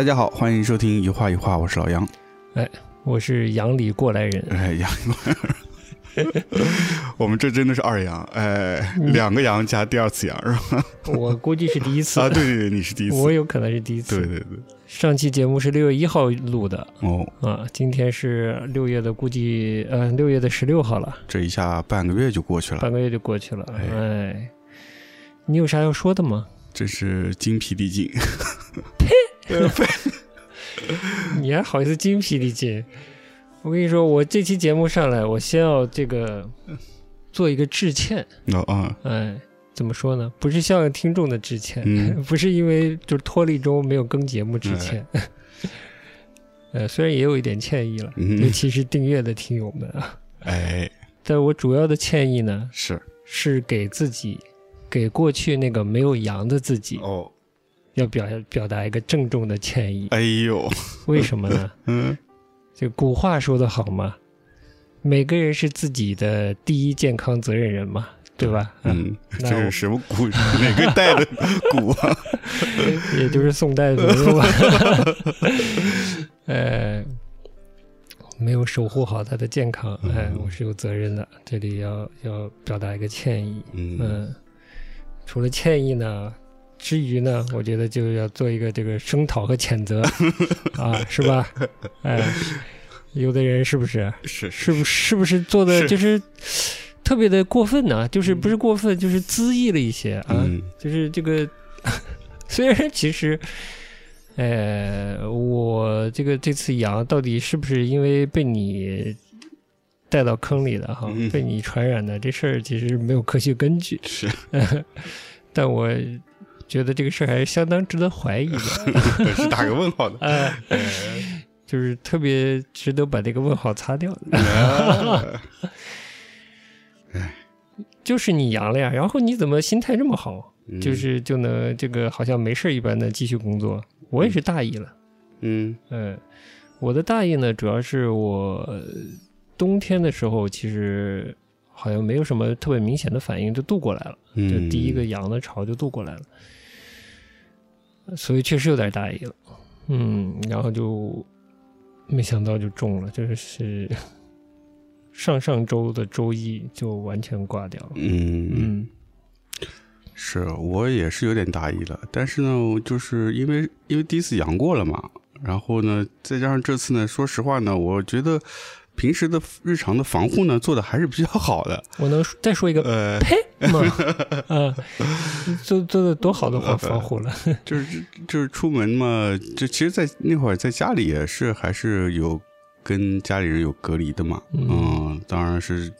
大家好，欢迎收听一画一画，我是老杨。哎我是杨里过来人，哎，杨里过来人，我们这真的是二杨，哎，嗯。两个杨加第二次杨是吧？我估计是第一次。啊，对对对，你是第一次，我有可能是第一次。对对对，上期节目是六月一号录的。哦，啊，今天是六月的，估计呃六月的十六号了，这一下半个月就过去了，半个月就过去了。哎。哎，你有啥要说的吗？真是精疲力尽。你还好意思精疲力尽？我跟你说，我这期节目上来，我先要这个做一个致歉。哦啊，哎，怎么说呢？不是向听众的致歉，嗯 不是因为就是脱离周没有更节目致歉。呃，虽然也有一点歉意了，尤嗯，其是订阅的听友们啊，哎，但我主要的歉意呢，是是给自己，给过去那个没有阳的自己，哦，要表表达一个郑重的歉意。哎呦，为什么呢？嗯，这古话说得好嘛，每个人是自己的第一健康责任人嘛，对吧？嗯，这是什么古？哪个代的古啊？也就是宋代左右吧。呃，没有守护好他的健康，哎，我是有责任的，这里要要表达一个歉意。嗯，嗯，除了歉意呢，之余呢，我觉得就要做一个这个声讨和谴责 啊，是吧？哎，有的人是不是？是是不是。不是做的就是特别的过分呢？就是不是过分，就是恣意了一些啊。嗯。就是这个，虽然其实，呃，我这个这次阳到底是不是因为被你带到坑里的哈，嗯。被你传染的这事儿，其实没有科学根据，是，但我觉得这个事儿还是相当值得怀疑 的，是打个问号的。哎，就是特别值得把这个问号擦掉的。啊 就是你阳了呀，然后你怎么心态这么好，嗯就是就能这个好像没事儿一般的继续工作？我也是大意了。嗯嗯，我的大意呢，主要是我呃冬天的时候，其实好像没有什么特别明显的反应，就度过来了，就嗯，第一个阳的潮就度过来了，所以确实有点大意了。嗯，然后就没想到就中了，就是上上周的周一就完全挂掉了。嗯嗯是我也是有点大意了，但是呢，就是因为因为第一次阳过了嘛，然后呢，再加上这次呢，说实话呢，我觉得平时的日常的防护呢做的还是比较好的，我能再说一个呃，呸吗？啊，做做的多好的防防护了。就是就是出门嘛，就其实，在那会儿在家里也是还是有跟家里人有隔离的嘛，嗯。嗯，当然是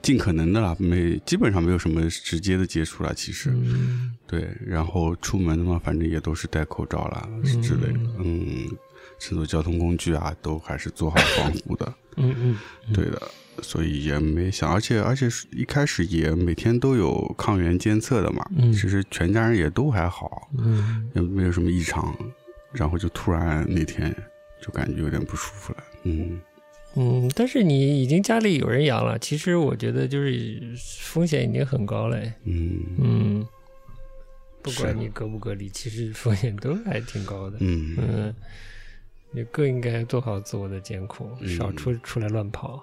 尽可能的啦，没基本上没有什么直接的接触啦，其实。嗯。对，然后出门的嘛，反正也都是戴口罩啦是之类的，嗯，乘坐交通工具啊，都还是做好防护的，嗯嗯，对的，所以也没想，而且而且一开始也每天都有抗原监测的嘛，嗯。其实全家人也都还好，嗯。也没有什么异常，然后就突然那天就感觉有点不舒服了，嗯嗯，但是你已经家里有人阳了，其实我觉得就是风险已经很高了。嗯嗯，不管你隔不隔离，其实风险都还挺高的。嗯。嗯，你更应该做好自我的监控，嗯少出出来乱跑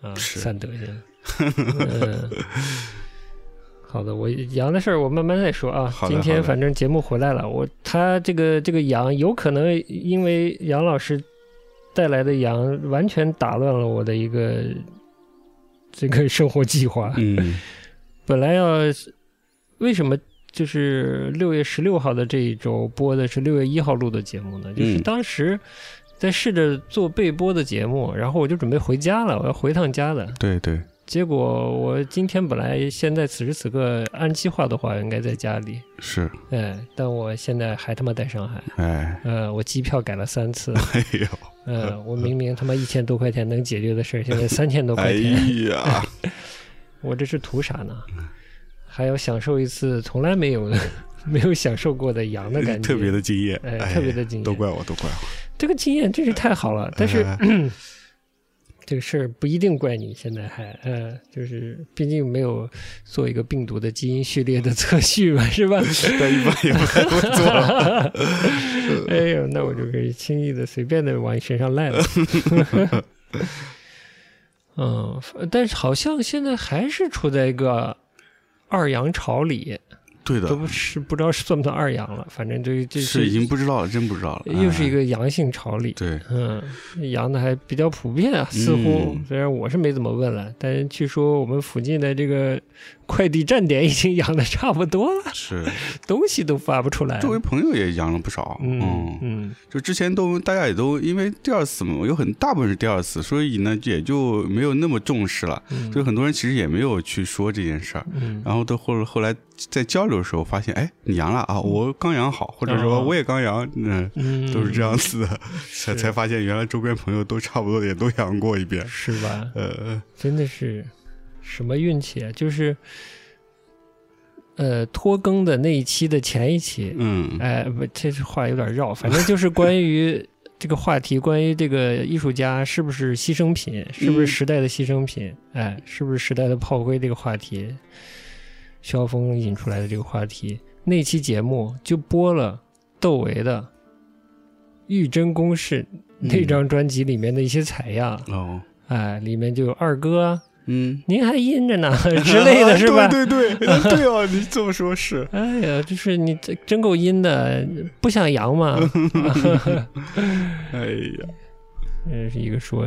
啊，是散德性。嗯，好的，我羊的事儿我慢慢再说啊。今天反正节目回来了，我他这个这个羊有可能因为杨老师带来的羊完全打乱了我的一个这个生活计划。嗯本来要为什么就是六月十六号的这一周播的是六月一号录的节目呢？就是嗯当时在试着做备播的节目，然后我就准备回家了，我要回趟家的。对对，结果我今天本来现在此时此刻按计划的话应该在家里，是，哎，但我现在还他妈在上海，哎。呃，我机票改了三次，哎呦，嗯、我明明他妈一千多块钱能解决的事儿，现在三千多块钱哎钱，呀，我这是图啥呢？还要享受一次从来没有 没有享受过的羊的感觉，特别的惊艳，哎哎特别的惊艳都怪我，都怪我。这个经验真是太好了。但是、哎这个事儿不一定怪你，现在还呃，就是毕竟没有做一个病毒的基因序列的测序嘛，是吧？但一般也不太会做。哎呦，那我就可以轻易的、随便的往你身上赖了。嗯，但是好像现在还是处在一个二阳朝里。对的，都不是不知道算不算二阳了，反正这这是已经不知道了，真不知道了，又是一个阳性朝里。对，嗯，阳的还比较普遍啊，似乎虽然我是没怎么问了，但是据说我们附近的这个快递站点已经养的差不多了，是。东西都发不出来。周围朋友也养了不少，嗯嗯，就之前都大家也都因为第二次嘛，有很大部分是第二次，所以呢也就没有那么重视了，所以很多人其实也没有去说这件事儿，然后到后后来。在交流的时候发现，哎，你阳了啊！我刚阳好，或者说我也刚阳，嗯，都是这样子的，才才发现原来周边朋友都差不多也都阳过一遍，是吧？呃，真的是什么运气啊！就是，呃，拖更的那一期的前一期，嗯，哎，不，这句话有点绕，反正就是关于这个话题，关于这个艺术家是不是牺牲品，是不是时代的牺牲品，哎，是不是时代的炮灰这个话题。萧峰引出来的这个话题，那期节目就播了窦唯的《玉真公式》那张专辑里面的一些采样哦，哎，里面就有二哥，嗯，您还阴着呢 之类的是吧？对对 对对哦，你这么说，是，哎呀，就是你真够阴的，不想阳吗？哎呀。这，是一个说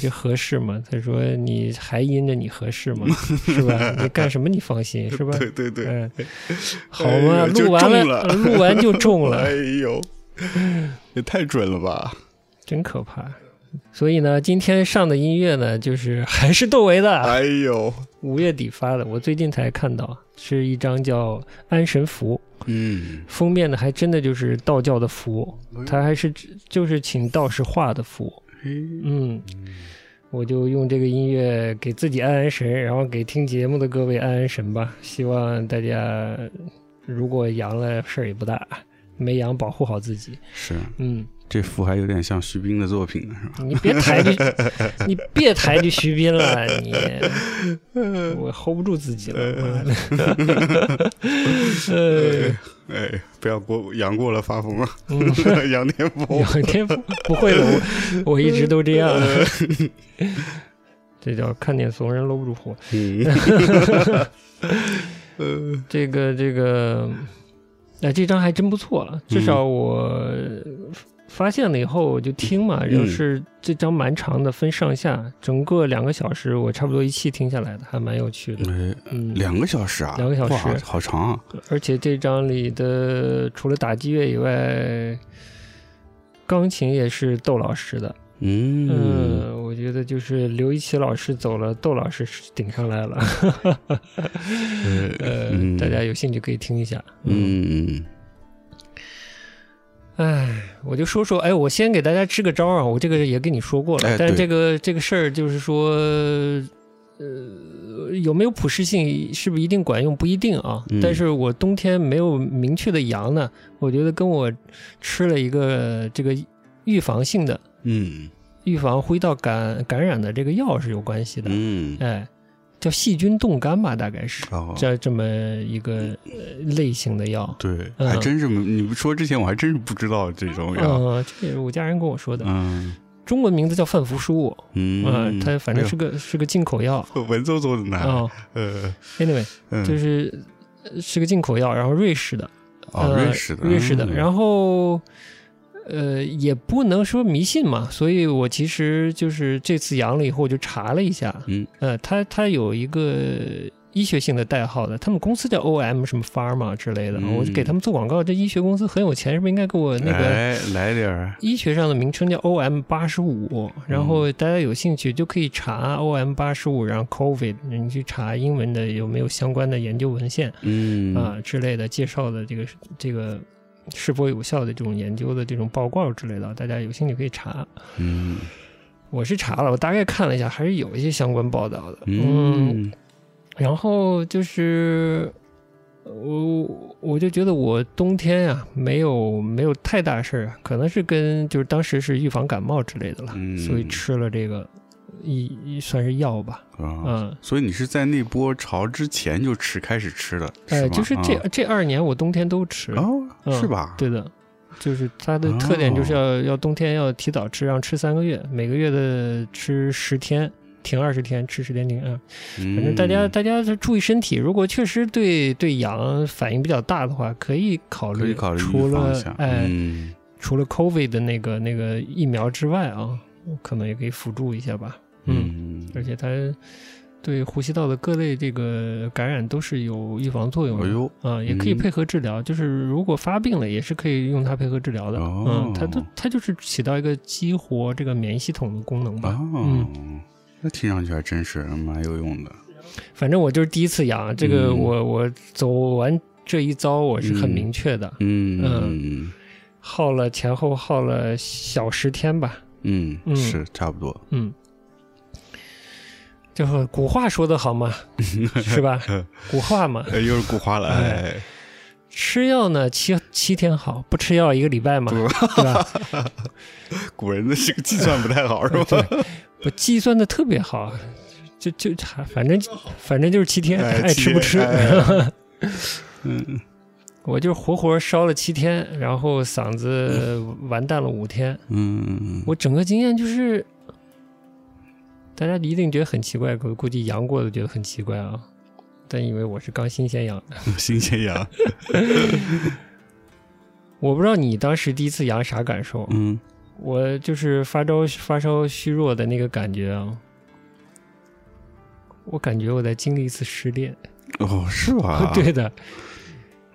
这合适吗？他说你还阴着你合适吗？是吧？你干什么你放心是吧？对对对，嗯，好嘛，录完了，录完就中了。哎呦，也太准了吧！真可怕。所以呢，今天上的音乐呢，就是还是窦唯的。哎呦，五月底发的，我最近才看到，是一张叫《安神符》。嗯，封面呢还真的就是道教的符，他还是就是请道士画的符。嗯，我就用这个音乐给自己安安神，然后给听节目的各位安安神吧。希望大家如果阳了事儿也不大，没阳保护好自己。是，嗯，这幅还有点像徐冰的作品呢，是吧？你别抬举，你别抬举徐冰了，你我 hold 不住自己了。哎，不要过杨过了发疯了！杨天福，杨天福不会的，我我一直都这样。这叫看见怂人搂不住火。这个这个，哎，这张还真不错，至少我。发现了以后我就听嘛，然后是这张蛮长的，分上下，整个两个小时，我差不多一气听下来的，还蛮有趣的。嗯，两个小时啊，两个小时，好长啊！而且这张里的除了打击乐以外，钢琴也是窦老师的。嗯，我觉得就是刘一奇老师走了，窦老师顶上来了。呃，大家有兴趣可以听一下。嗯。哎，我就说说，哎，我先给大家支个招啊，我这个也跟你说过了，但这个这个事儿就是说，呃，有没有普适性，是不是一定管用，不一定啊。但是我冬天没有明确的阳呢，我觉得跟我吃了一个这个预防性的，嗯，预防呼吸道感感染的这个药是有关系的，嗯，哎。叫细菌冻干吧，大概是这这么一个类型的药。对，还真是你不说之前，我还真是不知道这种药。嗯，这也是我家人跟我说的。嗯，中文名字叫范福舒。嗯，它反正是个是个进口药。文绉绉的呢。哦，呃，anyway，就是是个进口药，然后瑞士的。哦，瑞士的，瑞士的，然后。呃，也不能说迷信嘛，所以我其实就是这次阳了以后，我就查了一下，嗯，呃，他他有一个医学性的代号的，他们公司叫 O M 什么 Pharma 之类的，我就给他们做广告，这医学公司很有钱，是不是应该给我那个来点儿？医学上的名称叫 O M 八十五，然后大家有兴趣就可以查 O M 八十五，然后 Covid，你去查英文的有没有相关的研究文献，嗯啊之类的介绍的这个这个。是否有效的这种研究的这种报告之类的，大家有兴趣可以查。嗯，我是查了，我大概看了一下，还是有一些相关报道的。嗯，然后就是我我就觉得我冬天呀没有没有太大事儿，可能是跟就是当时是预防感冒之类的了，所以吃了这个。一算是药吧，嗯，所以你是在那波潮之前就吃，开始吃的，哎，就是这这二年我冬天都吃，哦，是吧？对的，就是它的特点就是要、要冬天要提早吃，让吃三个月，每个月的吃十天，停二十天，吃十天停啊。反反正大家大家就注意身体，如果确实对对氧反应比较大的话，可以考虑可以考虑除了哎、嗯。除了 COVID 的那个那个疫苗之外啊，可能也可以辅助一下吧。嗯，嗯，而且它对呼吸道的各类这个感染都是有预防作用的。哎呦，啊，也可以嗯配合治疗，就是如果发病了，也是可以用它配合治疗的。哦嗯，它都它就是起到一个激活这个免疫系统的功能吧。哦，那听上去还真是蛮有用的。反正我就是第一次养，这个嗯我、我走完这一遭，我是很嗯明确的，嗯嗯嗯耗了前后耗了小十天吧。嗯，嗯是差不多。嗯，就是古话说的好嘛，是吧？古话嘛，呃，又是古话了，吃药呢七七天好，不吃药一个礼拜嘛，对吧？古人的这个计算不太好，是吧？我计算的特别好，就就反正反正就是七天，哎爱吃不吃。七嗯我就活活烧了七天，然后嗓子完蛋了五天。嗯，我整个经验就是，大家一定觉得很奇怪，估估计阳过的觉得很奇怪啊。但因为我是刚新鲜阳的，新鲜阳，我不知道你当时第一次阳啥感受。嗯我就是发烧发烧虚弱的那个感觉啊，我感觉我在经历一次失恋。哦，是吧？对的，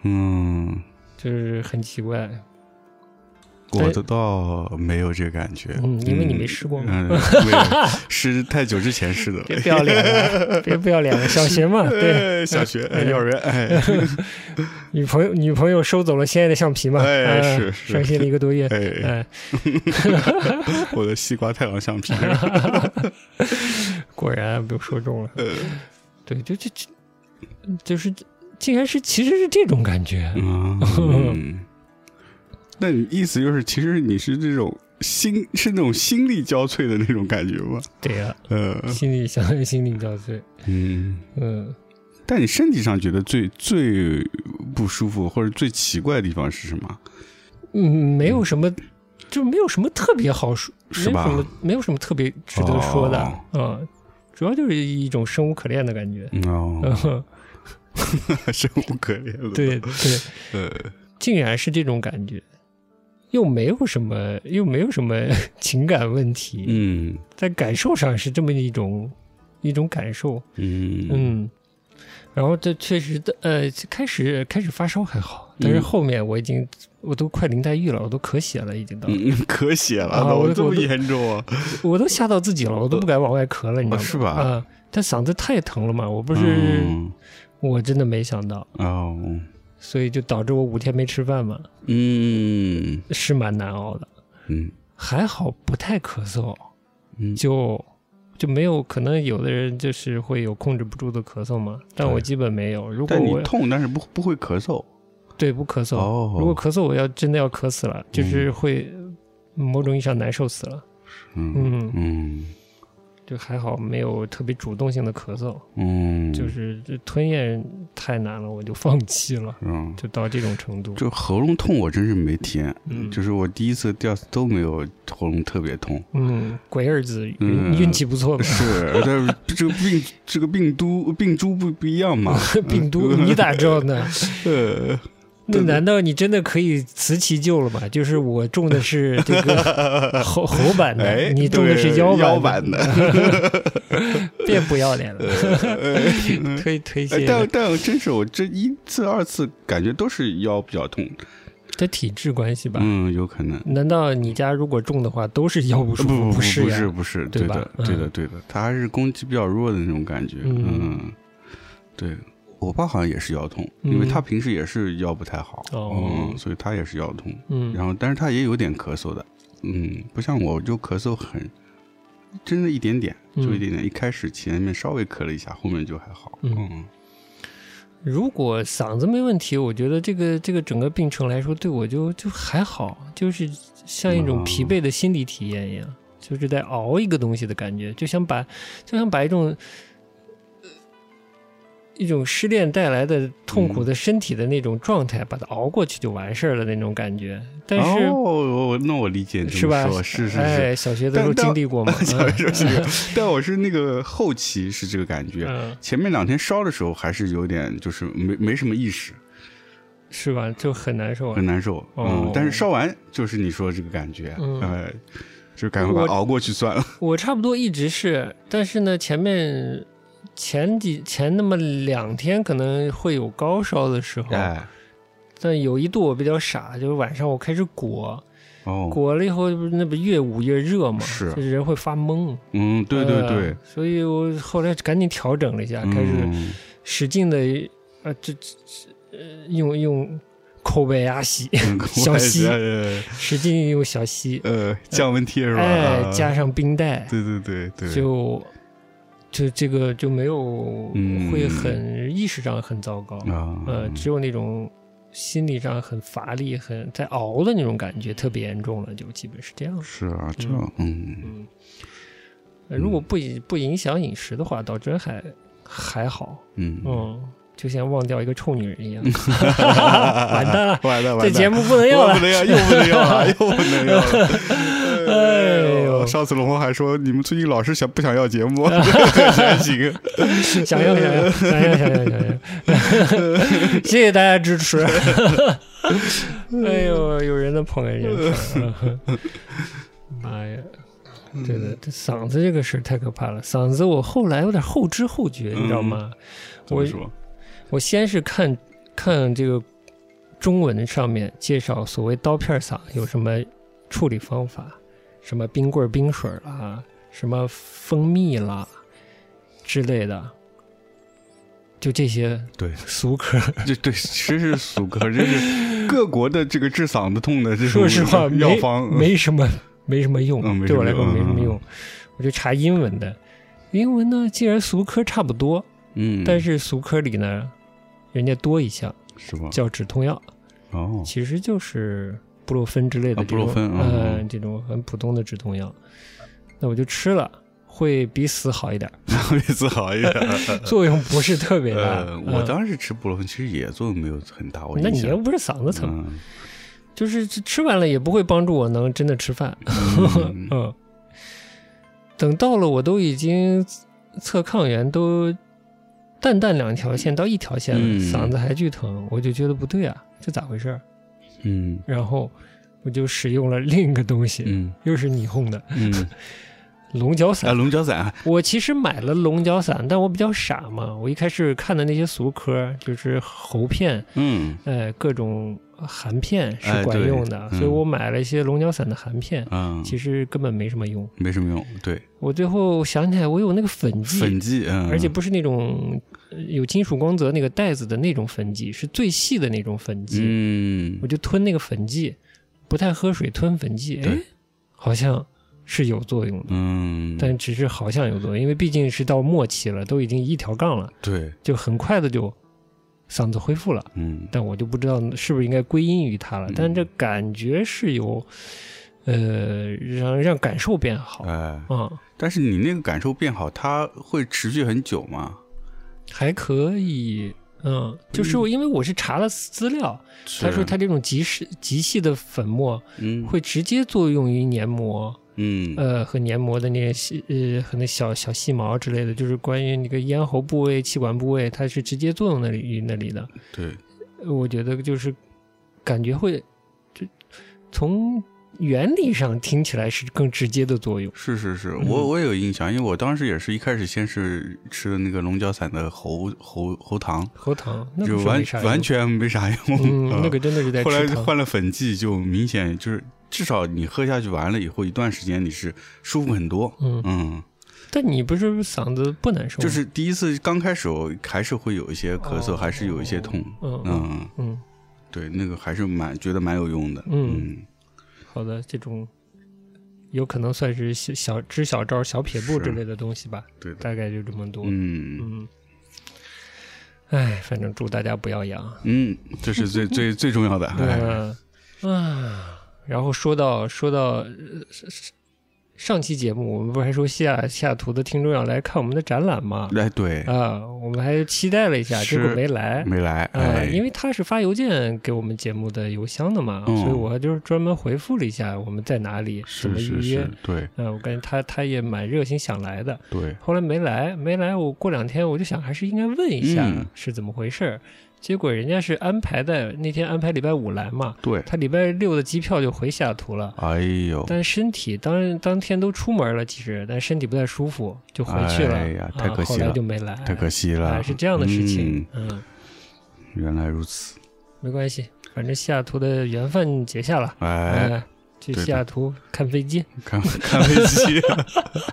嗯，就是很奇怪。我的倒没有这个感觉，嗯因为你没试过嘛嗯，没有，是太久之前试的，别不要脸了，别不要脸了，小学嘛，对，哎，小学、哎幼儿园，哎，女朋友女朋友收走了心爱的橡皮嘛，哎啊是是。伤心了一个多月，哎，哎，我的西瓜太郎橡皮，果然被我说中了，呃对，就就就就是竟然是其实是这种感觉，嗯，那你意思就是，其实你是这种心，是那种心力交瘁的那种感觉吗？对呀、呃，心力相当于心力交瘁，嗯，嗯，但你身体上觉得最最不舒服或者最奇怪的地方是什么？嗯，没有什么，就没有什么特别好说，是吧？没有什么没有什么特别值得说的，哦。嗯，主要就是一种生无可恋的感觉，哦，嗯，生无可恋了。对对，呃，竟然是这种感觉，又没有什么，又没有什么 情感问题，嗯。在感受上是这么一种一种感受，嗯。嗯，然后这确实的，呃，开始开始发烧还好，但是嗯。后面我已经我都快林黛玉了，我都咳血了，已经到，嗯，咳血了，啊我这么严重啊？我都吓到自己了，我都不敢往外咳了，你知道吗？是吧？啊，但嗓子太疼了嘛，我不是，嗯我真的没想到，哦，所以就导致我五天没吃饭嘛，嗯。是蛮难熬的。嗯。还好不太咳嗽，嗯，就就没有可能有的人就是会有控制不住的咳嗽嘛，但我基本没有。如果我但你痛，但是不不会咳嗽。对不咳嗽，哦，如果咳嗽我要真的要咳死了，就是会某种意义上难受死了。嗯。嗯，嗯就还好没有特别主动性的咳嗽，嗯，就是这吞咽太难了，我就放弃了，嗯，就到这种程度。就喉咙痛我真是没体验，嗯就是我第一次、第二次都没有喉咙特别痛。嗯，鬼儿子运气不错吧？是，但是这个病这个病毒病株不不一样嘛？病毒你咋知道呢？呃，那难道你真的可以辞其咎了吗？就是我中的是 这个猴 猴版的，哎，你中的是对腰腰版版的，别 不要脸了，呃推推哎卸但但真是我这一次、二次感觉都是腰比较痛，这体质关系吧？嗯，有可能。难道你家如果中的话，都是腰不舒服、不不不？不是不是，对的对的对的，他还是攻击比较弱的那种感觉，嗯。嗯，对。我爸好像也是腰痛，因为嗯他平时也是腰不太好，哦嗯，所以他也是腰痛。嗯，然后，但是他也有点咳嗽的，嗯，不像我就咳嗽很，真的一点点，就一点点。一开始前面稍微咳了一下，后面就还好。嗯嗯如果嗓子没问题，我觉得这个这个整个病程来说，对我就就还好，就是像一种疲惫的心理体验一样，就是在熬一个东西的感觉，就想把就想把一种。呃一种失恋带来的痛苦的身体的那种状态，把它熬过去就完事儿了那种感觉。但是、哦，我那我理解你是吧？是是是。哎，小学的时候经历过嘛？小 学但我是那个后期是这个感觉，嗯，前面两天烧的时候还是有点就是没没什么意识，是吧？就很难受啊很。难受。哦嗯，但是烧完就是你说这个感觉，嗯呃，就赶快把它熬过去算了。我差不多一直是，但是呢，前面前几前那么两天可能会有高烧的时候，哎，但有一度我比较傻，就是晚上我开始裹，哦，裹了以后不那不越捂越热嘛，是。就人会发懵。嗯，对对呃对，所以我后来赶紧调整了一下，开始嗯。使劲的呃这这这呃用用口碑啊 吸，嗯小溪呃使劲用小吸，呃降温贴是吧？哎，啊加上冰袋，对对对对，就就这个就没有嗯。会很意识上很糟糕，啊，呃，只有那种心理上很乏力、很在熬的那种感觉特别严重了，就基本是这样。是啊，这样嗯。如果不影不影响饮食的话，倒真还还好，嗯。嗯，就像忘掉一个臭女人一样，完蛋了，完蛋了，这节目不能要了不。能要，又不能要了，又不能要了。哎呦上次龙红还说你们最近老是想不想要节目，还行。想要想要想要想要想要，谢谢大家支持。哎呦，有人的捧人人传，妈呀！对的，这嗓子这个事儿太可怕了。嗓子我后来有点后知后觉，你知道吗？我怎么说？我先是看看这个中文上面介绍所谓刀片嗓有什么处理方法，什么冰棍儿冰水儿啦，什么蜂蜜啦之类的，就这些对，俗科。就对，其实是俗科，这是各国的这个治嗓子痛的这种说实话，没药方。没什么没什么用，嗯对我来说什么用嗯没什么用。我就查英文的，英文呢，既然俗科差不多，嗯，但是俗科里呢，人家多一项是吧？叫止痛药。哦，其实就是布洛芬之类的啊这种，布洛芬嗯这种很普通的止痛药。那我就吃了，会比死好一点，比死好一点。作用不是特别大。呃，我嗯当时吃布洛芬其实也作用没有很大，我那你又不是嗓子疼，嗯就是吃吃完了也不会帮助我能真的吃饭。嗯 嗯，等到了我都已经测抗原都淡淡两条线到一条线了，嗯。嗓子还巨疼，我就觉得不对啊，这咋回事儿？嗯。然后我就使用了另一个东西，嗯。又是霓虹的嗯，龙角散。啊，。龙角散，我其实买了龙角散，但我比较傻嘛，我一开始看的那些俗科就是喉片，嗯。呃，各种含片哎是管用的，嗯。所以我买了一些龙角散的含片，嗯，其实根本没什么用。没什么用，对，我最后想起来，我有那个粉剂，粉剂，嗯，而且不是那种呃有金属光泽那个袋子的那种粉剂，是最细的那种粉剂。嗯。我就吞那个粉剂，不太喝水，吞粉剂，哎，好像是有作用的，嗯，但只是好像有作用，因为毕竟是到末期了，都已经一条杠了，对，就很快的就嗓子恢复了。嗯但我就不知道是不是应该归因于它了，嗯但这感觉是有，呃，让让感受变好啊、嗯，但是你那个感受变好，它会持续很久吗？还可以。嗯，就是我因为我是查了资料，他说是它这种极细极细的粉末嗯会直接作用于黏膜，嗯。呃，和黏膜的那些细呃和那小小细毛之类的，就是关于那个咽喉部位、气管部位，它是直接作用那里于那里的。对，呃我觉得就是感觉会，就从原理上听起来是更直接的作用。是是是，嗯。我我也有印象，因为我当时也是一开始先是吃的那个龙角散的喉喉喉糖，喉糖那就完完全没啥用，那个真的是在后来。换了粉剂，就明显就是至少你喝下去完了以后，一段时间你是舒服很多。嗯，嗯，但你不是嗓子不难受吗？就是第一次刚开始我还是会有一些咳嗽，哦还是有一些痛。嗯嗯对，那个还是蛮觉得蛮有用的。嗯嗯，好的，这种有可能算是小小支小招、小撇步之类的东西吧，对。大概就这么多。嗯嗯，哎，反正祝大家不要阳。嗯，这是最最最重要的。哎，嗯啊，然后说到说到呃上上期节目，我们不是还说西雅西雅图的听众要来看我们的展览吗？哎，对，啊，我们还期待了一下，结果没来。没来，啊、哎，因为他是发邮件给我们节目的邮箱的嘛，嗯所以我就是专门回复了一下我们在哪里，怎么预约。，对嗯、我感觉他他也蛮热心想来的，对，后来没来，没来，我过两天我就想还是应该问一下嗯是怎么回事儿。结果人家是安排的那天安排礼拜五来嘛，对，他礼拜六的机票就回西雅图了。哎呦，但身体当当天都出门了，其实但身体不太舒服，就回去了。哎呀太啊后来可惜了就没来，太可惜了，哎是这样的事情。嗯嗯，原来如此，没关系，反正西雅图的缘分结下了。哎，哎，去西雅图看飞机，看 看飞机，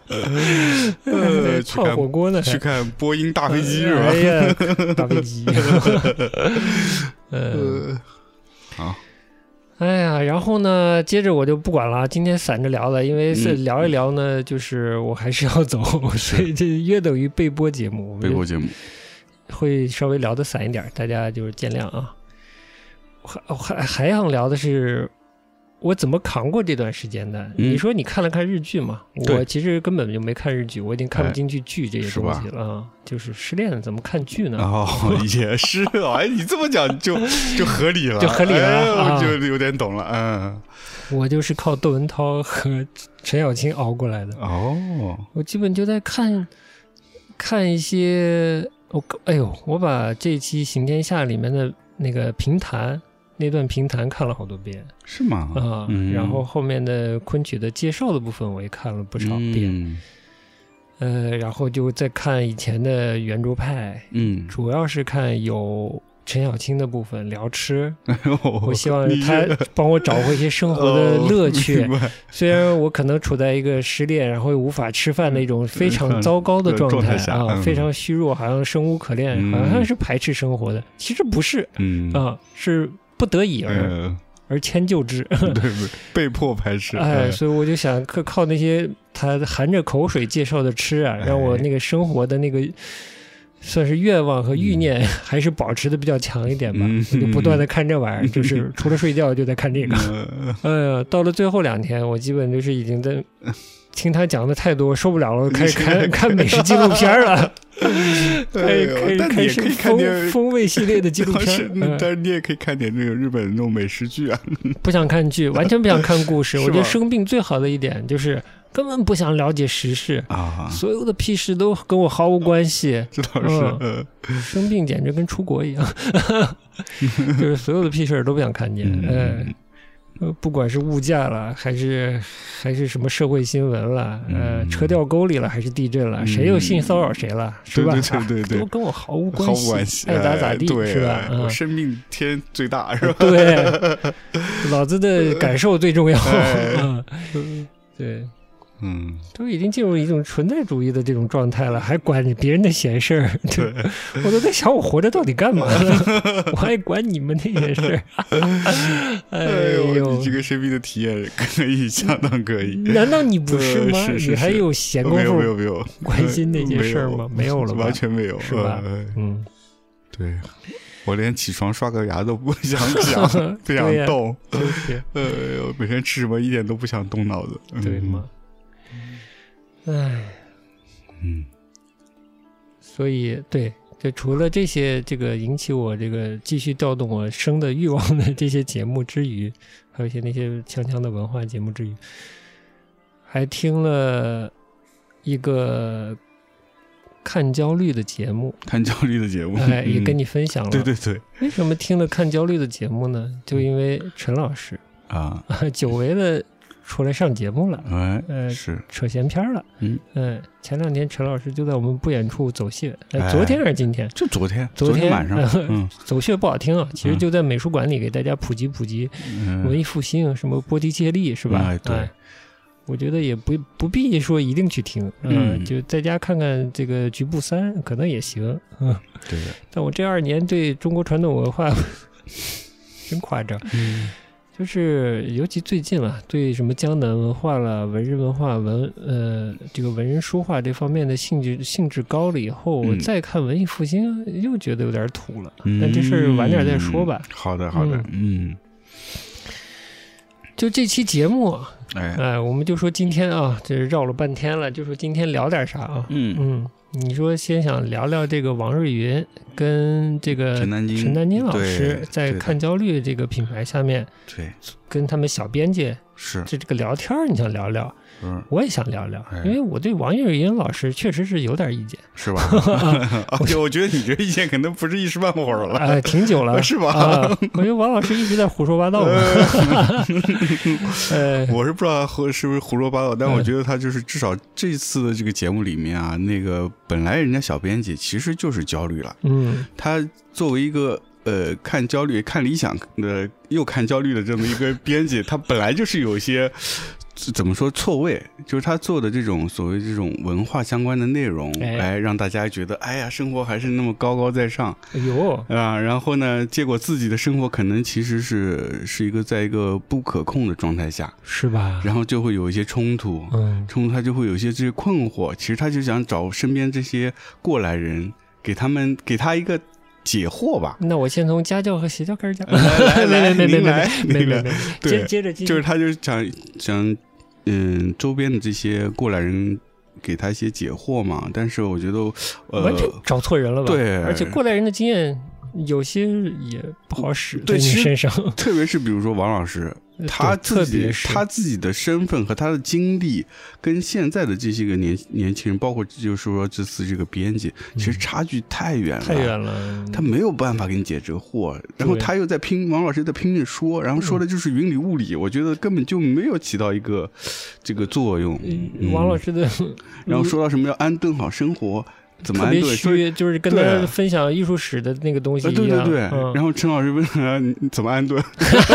呃，去泡看火锅呢，去看波音大飞机是吧？哎？呀，大飞机。嗯，呃，好，哎呀，然后呢，接着我就不管了，今天散着聊了，因为是嗯。聊一聊呢，就是我还是要走，所以这约等于备播节目，我们背锅节目，会稍微聊的散一点，大家就是见谅啊。还还还想聊的是，我怎么扛过这段时间的？嗯你说你看了看日剧嘛？我其实根本就没看日剧，我已经看不哎进去剧这些东西了啊。就是失恋了，怎么看剧呢？哦，也是，哎，你这么讲就 就合理了，就合理了我就有点懂了，嗯，我就是靠窦文涛和陈小青熬过来的。哦，我基本就在看看一些，我哎呦，我把这期《行天下》里面的那个评弹那段评弹看了好多遍。是吗？啊、嗯。然后后面的昆曲的介绍的部分我也看了不少遍，嗯。呃，然后就再看以前的圆桌派，嗯，主要是看有陈小青的部分聊吃，我 我希望他帮我找回一些生活的乐 趣。虽然我可能处在一个失恋，然后又无法吃饭的一种非常糟糕的状状态啊，嗯。非常虚弱，好像生无可恋，嗯。好像是排斥生活的，其实不是嗯。啊，是不得已而呃，而迁就之。对对，被迫排斥，哎，呃所以我就想靠靠那些他含着口水介绍的吃啊，哎让我那个生活的那个算是愿望和欲念还是保持的比较强一点吧。就不断的看这玩意儿，就是除了睡觉就在看这个。呃 哎呀，到了最后两天，我基本就是已经在听他讲的太多，受不了了，开始看看美食纪录片了，开哎呦始开始开始但你也可以看风点风味系列的纪录片，，嗯但是你也可以看点那个日本那种美食剧啊，不想看剧，完全不想看故事。我觉得生病最好的一点就是根本不想了解时事，啊，所有的屁事都跟我毫无关系。这倒是，生病简直跟出国一样，就是所有的屁事儿都不想看见。哎嗯，呃，不管是物价了，还是还是什么社会新闻了，呃，嗯车掉沟里了，还是地震了，嗯谁又性骚扰谁了，是吧？对对对跟我毫无关系，无关系，爱咋咋地，哎是吧？生命天最大是吧？对，老子的感受最重要。对，嗯，都已经进入一种存在主义的这种状态了，还管别人的闲事儿？对，我都在想，我活着到底干嘛呢？我还管你们那些事儿？哎哎呦，你这，个生命的体验可以，相当可以。难道你不是吗？你还有闲工没有没有没有关心那些事儿吗？没有了吧完？全没有，是吧呃嗯，对，我连起床刷个牙都不想想，不想动。就是呃，每天吃什么一点都不想动脑子。嗯对吗？？哎。嗯所以，对，就除了这些这个引起我这个继续调动我生的欲望的这些节目之余，还有一些那些锵锵的文化节目之余，还听了一个看焦虑的节目，看焦虑的节目，哎，也跟你你分享了。对对对 为什么听了看焦虑的节目呢？就因为陈老师啊，久违的出来上节目了。哎，呃是扯闲篇儿了，嗯嗯，前两天陈老师就在我们不远处走穴，呃哎昨天还是今天？就昨天，昨天天晚上，嗯走穴不好听啊，其实嗯就在美术馆里给大家普及普及文嗯，艺复兴，什么波提切利是吧？哎对我觉得也不不必说一定去听，嗯，嗯就在家看看这个局部三可能也行，嗯。对的，但我这二年对中国传统文化 真夸张，嗯就是尤其最近啊，对什么江南文化了、文人文化、文呃这个文人书画这方面的兴趣兴致高了以后，我嗯再看文艺复兴又觉得有点土了。但这事儿晚点再说吧。嗯好的，好的，嗯，就这期节目，哎，哎、我们就说今天啊，这绕了半天了，就说今天聊点啥啊？嗯嗯，你说先想聊聊这个王瑞云跟这个陈丹青陈丹青老师在看焦虑这个品牌下面对，跟他们小编辑是，这这个聊天，你想聊聊？嗯，我也想聊聊哎，因为我对王瑞云老师确实是有点意见，是吧？而 且我觉得你这意见可能不是一时半会儿了，哎，挺久了，是吧？啊，我觉得王老师一直在胡说八道嘛，呃，我是不知道胡是不是胡说八道，但我觉得他就是至少这次的这个节目里面啊，那个本来人家小编辑其实就是焦虑了，嗯，他作为一个。呃，看焦虑、看理想的又看焦虑的这么一个编辑，他本来就是有一些怎么说错位，就是他做的这种所谓这种文化相关的内容，哎来让大家觉得，哎呀，生活还是那么高高在上，哎呦，啊，然后呢，结果自己的生活可能其实是是一个在一个不可控的状态下，是吧？然后就会有一些冲突，嗯，冲突他就会有一些这些困惑，其实他就想找身边这些过来人，给他们给他一个解惑吧。那我先从家教和邪教开始讲，来来来您来没没没没，对接接着继续就是他就是想想，嗯，周边的这些过来人给他一些解惑嘛。但是我觉得，完全呃，找错人了吧？对而且过来人的经验有些也不好使在你身上，特别是比如说王老师，他特自己别他自己的身份和他的经历，跟现在的这些个年年轻人，包括就是说这次这个编辑，其实差距太远了，嗯太远了，他没有办法给你解这个惑，然后他又在拼，王老师在拼命说，然后说的就是云里雾里，我觉得根本就没有起到一个这个作用。嗯王老师的然后说到什么要安顿好生活，怎么特别虚，就是跟对他分享艺术史的那个东西呃一样。对对对，嗯然后陈老师问他怎么安顿，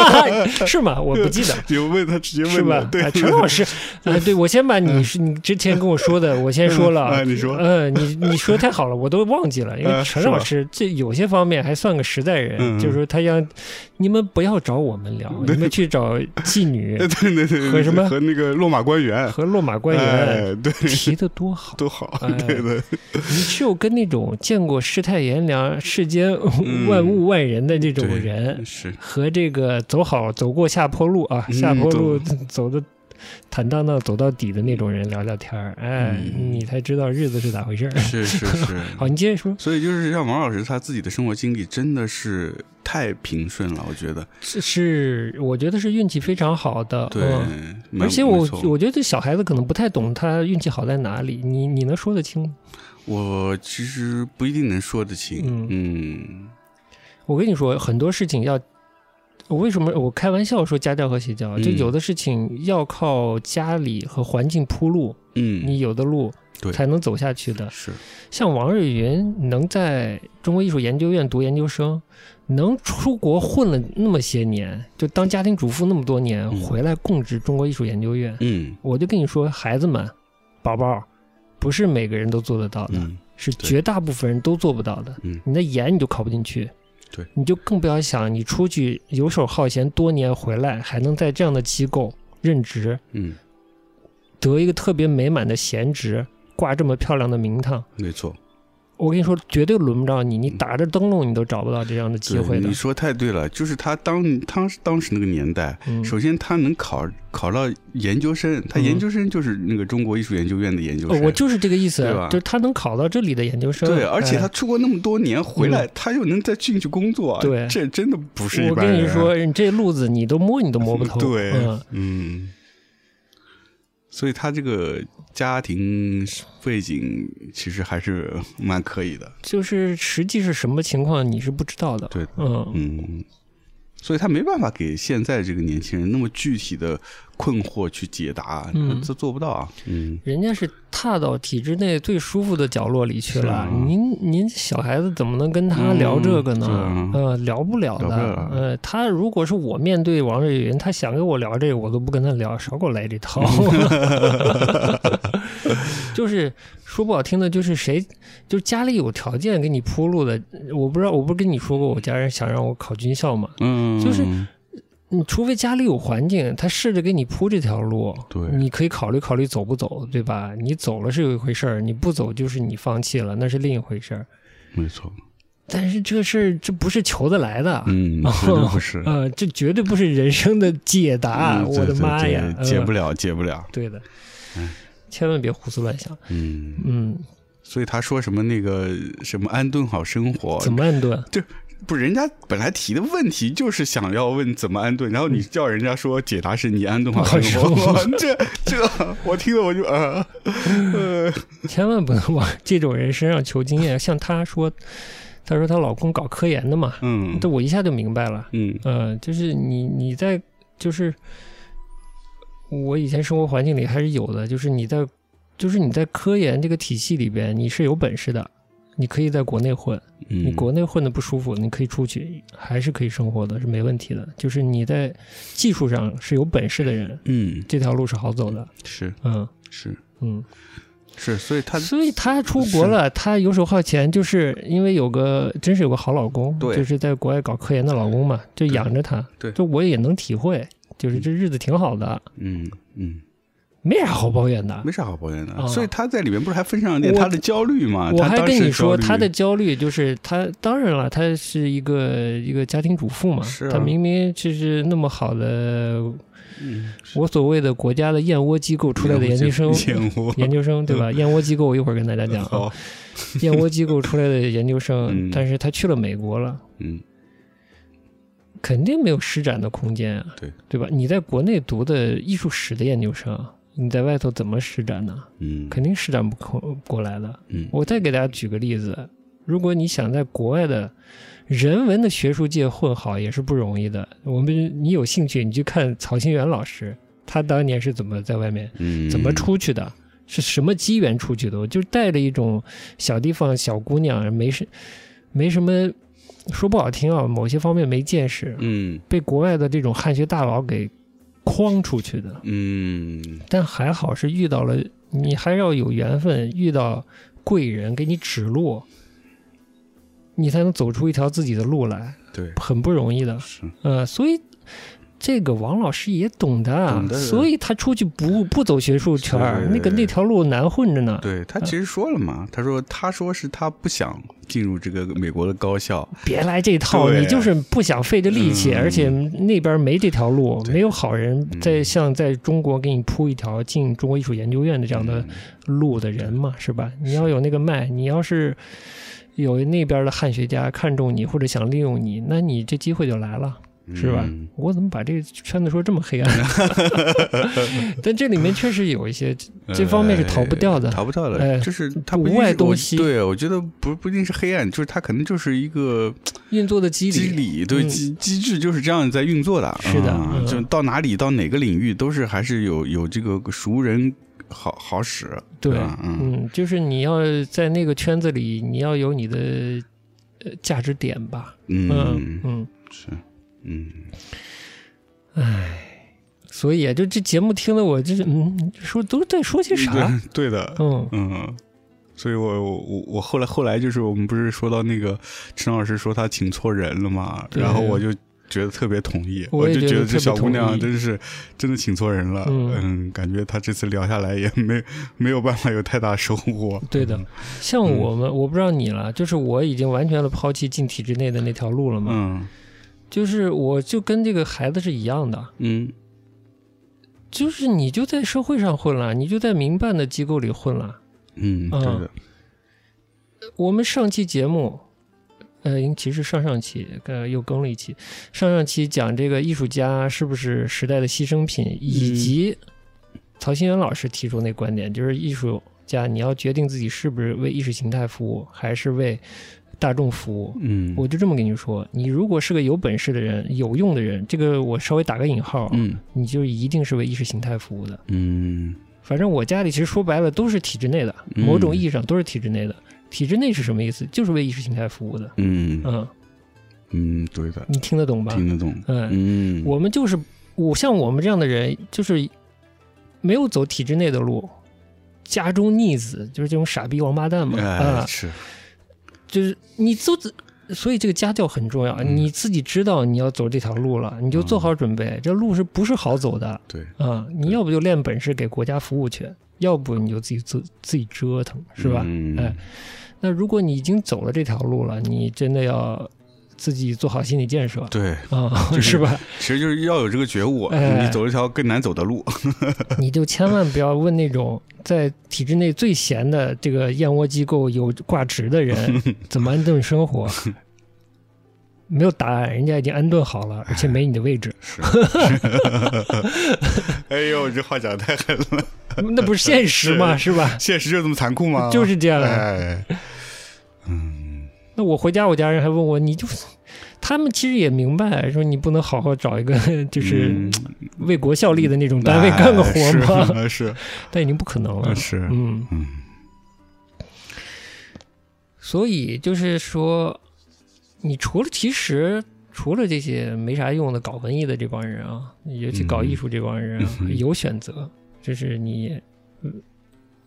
是吗？我不记得。就问他直接是吧，？对啊，陈老师，呃，对我先把你是你之前跟我说的，我先说了啊你说嗯，你你说太好了，我都忘记了，因为陈老师这有些方面还算个实在人，嗯就是说他让你们不要找我们聊，你们去找妓女对对对对，和什么和那个落马官员，和落马官员哎，对，提的多好。多好，对对只有跟那种见过世态炎凉、世间万物万人的这种对人，是和这个走好走过下坡路啊，嗯下坡路走的坦荡荡走到底的那种人聊聊天儿，哎，嗯你才知道日子是咋回事儿。是是是。好，你接着说，所以就是像王老师他自己的生活经历真的是太平顺了，我觉得。这是我觉得是运气非常好的，对嗯，，而且我我觉得这小孩子可能不太懂他运气好在哪里，你你能说得清吗？我其实不一定能说得清，嗯。嗯。我跟你说，很多事情要。我为什么我开玩笑说家教和邪教？就嗯。有的事情要靠家里和环境铺路，嗯，你有的路才能走下去的。是。像王瑞云能在中国艺术研究院读研究生，能出国混了那么些年，就当家庭主妇那么多年，嗯。回来供职中国艺术研究院，嗯。我就跟你说，孩子们，宝宝，不是每个人都做得到的，嗯是绝大部分人都做不到的。嗯。你的研你就考不进去，对，你就更不要想你出去游手好闲多年回来，还能在这样的机构任职，嗯，得一个特别美满的闲职，挂这么漂亮的名堂。没错，我跟你说，绝对轮不着你，你打着灯笼你都找不到这样的机会的。你。说太对了，就是他当当当时那个年代，嗯，首先他能考考到研究生，他嗯研究生就是那个中国艺术研究院的研究生，呃我就是这个意思对吧，就是他能考到这里的研究生。对，而且他哎出国那么多年回来，他又能再进去工作，对。这真的不是一我般人。我跟你说，你这路子你都摸你都摸不透。对，嗯，嗯，所以他这个家庭背景其实还是蛮可以的，就是实际是什么情况你是不知道的。对，嗯，嗯，所以他没办法给现在这个年轻人那么具体的困惑去解答，嗯这做不到啊，嗯，人家是踏到体制内最舒服的角落里去了啊。您您小孩子怎么能跟他聊这个呢？嗯呃，聊不了的。了呃，他如果是我面对王瑞云，他想跟我聊这个，我都不跟他聊，少给我来这套。就是说不好听的，就是谁，就是家里有条件给你铺路的。我不知道，我不是跟你说过，我家人想让我考军校嘛？嗯，就是你除非家里有环境，他试着给你铺这条路，对你可以考虑考虑走不走，对吧？你走了是有一回事儿，你不走就是你放弃了，那是另一回事儿。没错，但是这事儿这不是求得来的，嗯，绝对不是，呃，这绝对不是人生的解答，嗯我的妈呀，呃解不了，解不了，对的哎，千万别胡思乱想。嗯。嗯，所以他说什么那个什么安顿好生活，怎么安顿？就不，人家本来提的问题就是想要问怎么安顿，然后你叫人家说解答是你安顿好生活，这这我听了我就啊，呃，千万不能往这种人身上求经验。像她说，她说她老公搞科研的嘛，嗯，这我一下就明白了，嗯。呃，就是你你在就是我以前生活环境里还是有的，就是你在就是你在科研这个体系里边你是有本事的，你可以在国内混。嗯，你国内混的不舒服，你可以出去，还是可以生活的，是没问题的。就是你在技术上是有本事的人，嗯这条路是好走的。是嗯是嗯，是，所以他所以他出国了，他游手好闲，就是因为有个真是有个好老公，对就是在国外搞科研的老公嘛，就养着他。对就我也能体会，就是这日子挺好的，嗯嗯没啥好抱怨的。没啥好抱怨的，啊所以他在里面不是还分享了点他的焦虑吗？我还跟你说，他的焦虑就是他，当然了，他是一个一个家庭主妇嘛，是啊他明明就是那么好的嗯我所谓的国家的燕窝机构出来的研究生，研究生对吧？燕窝机构我一会儿跟大家讲啊，，燕窝机构出来的研究生嗯，但是他去了美国了，嗯肯定没有施展的空间啊，对对吧？你在国内读的艺术史的研究生，你在外头怎么施展呢？嗯肯定施展不过过来的。嗯我再给大家举个例子，如果你想在国外的人文的学术界混好，也是不容易的。我们你有兴趣，你去看曹新元老师，他当年是怎么在外面嗯怎么出去的，是什么机缘出去的？我就带着一种小地方小姑娘，没什没什么，说不好听啊，某些方面没见识，嗯被国外的这种汉学大佬给框出去的。嗯但还好是遇到了，你还要有缘分，遇到贵人给你指路，你才能走出一条自己的路来，对很不容易的。是呃，所以这个王老师也懂的啊，懂的所以他出去不 不走学术圈儿，那个那条路难混着呢。对他其实说了嘛，他说他说是他不想进入这个美国的高校，别来这套，你就是不想费这力气，嗯。而且那边没这条路，没有好人嗯。在像在中国给你铺一条进中国艺术研究院的这样的嗯。路的人嘛，是吧？你要有那个脉，你要是有那边的汉学家看中你或者想利用你，那你这机会就来了，是吧？嗯我怎么把这个圈子说这么黑暗？但这里面确实有一些这方面是逃不掉的呃逃不掉的，哎就是它不外东西对，我觉得不不一定是黑暗，就是它可能就是一个运作的机理。机理，对嗯机机制就是这样在运作的。是的就到哪里到哪个领域都是还是有有这个熟人好好使，对吧？嗯嗯，就是你要在那个圈子里，你要有你的呃价值点吧。嗯嗯嗯，是嗯。所以啊，就这节目听的我就是嗯，说都在说些啥？对对的，嗯。嗯，所以我我我后来后来就是我们不是说到那个陈老师说他请错人了嘛，然后我就觉得特别同意，我也就觉得觉得这小姑娘真是真的请错人了，嗯。嗯，感觉她这次聊下来也没没有办法有太大收获，对的，像我们，我不知道你了，就是我已经完全的抛弃进体制内的那条路了嘛。嗯就是我就跟这个孩子是一样的，嗯。就是你就在社会上混了，你就在民办的机构里混了。嗯，对的，我们上期节目，呃，其实上上期呃又更了一期，上上期讲这个艺术家是不是时代的牺牲品，以及曹新元老师提出那观点，就是艺术家你要决定自己是不是为意识形态服务，还是为大众服务。嗯，我就这么跟你说，你如果是个有本事的人、有用的人，这个我稍微打个引号，嗯你就一定是为意识形态服务的。嗯反正我家里其实说白了都是体制内的，嗯某种意义上都是体制内的。体制内是什么意思？就是为意识形态服务的。嗯嗯，嗯，对的，你听得懂吧？听得懂，嗯，嗯，我们就是我像我们这样的人，就是没有走体制内的路，家中逆子，就是这种傻逼王八蛋嘛。啊哎，是，就是你都自，所以这个家教很重要。嗯你自己知道你要走这条路了，你就做好准备。这路是不是好走的对，啊？你要不就练本事给国家服务去，要不你就自己自自己折腾，是吧？嗯哎，那如果你已经走了这条路了，你真的要自己做好心理建设对，啊，就是是吧？其实就是要有这个觉悟，哎你走一条更难走的路。你就千万不要问那种在体制内最闲的这个燕窝机构有挂职的人 怎么安顿生活。没有答案，人家已经安顿好了，而且没你的位置，是，哎呦，这话讲的太狠了，那不是现实吗？是吧？现实就这么残酷吗？就是这样的。哎，嗯，那我回家，我家人还问我，你就，他们其实也明白，说你不能好好找一个就是嗯为国效力的那种单位干个活吗？哎 是 但已经不可能了。是，嗯，嗯所以就是说，你除了其实除了这些没啥用的搞文艺的这帮人啊，尤其搞艺术这帮人啊，嗯 有选择，就是你呃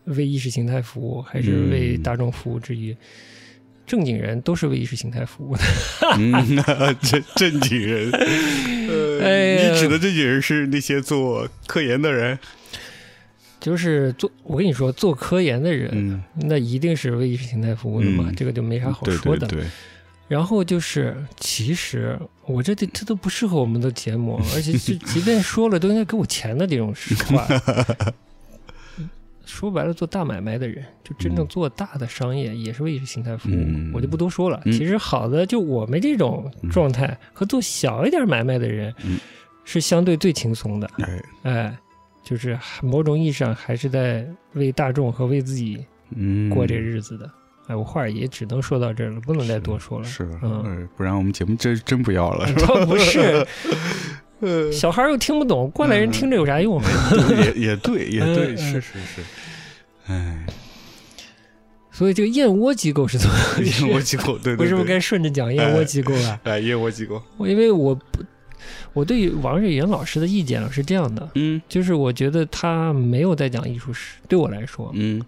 为意识形态服务，还是为嗯大众服务之余。正经人都是为意识形态服务的，嗯，正正经人，呃，哎你指的正经人是那些做科研的人，就是做我跟你说，做科研的人，嗯，那一定是为意识形态服务的嘛，嗯。这个就没啥好说的。对。对，然后就是，其实我这这这都不适合我们的节目，而且就即便说了，都应该给我钱的这种话。说白了，做大买卖的人，就真正做大的商业，也是为意识形态服务。嗯我就不多说了。嗯其实好的，就我们这种状态和做小一点买卖的人，嗯是相对最轻松的。哎，哎，就是某种意义上还是在为大众和为自己嗯，过这日子的。哎，我话也只能说到这儿了，不能再多说了。是，嗯呃不然我们节目真真不要了，是吧？倒不是，呃，小孩儿又听不懂，过来人听着有啥用？也也对，也对，嗯是是是，哎，所以这个燕窝机构是怎么？燕窝机构，对对我是不是，该顺着讲燕窝机构了？哎，燕窝机构，我因为我不，我对王瑞元老师的意见是这样的，嗯就是我觉得他没有在讲艺术史。对我来说，嗯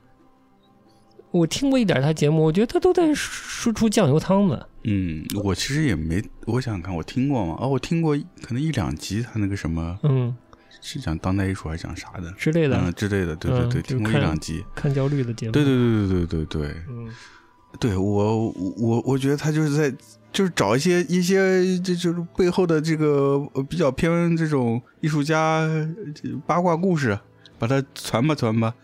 我听过一点他节目，我觉得他都在输出酱油汤子。嗯，我其实也没，我想想看，我听过吗？哦，我听过可能一两集，他那个什么嗯是讲当代艺术还是讲啥的？之类的，嗯之类的，对对对，嗯听过一两集。看焦虑的节目。对对对对对对对，嗯对我我我觉得他就是在就是找一些一些这就是背后的这个呃比较偏这种艺术家八卦故事，把它传吧传吧，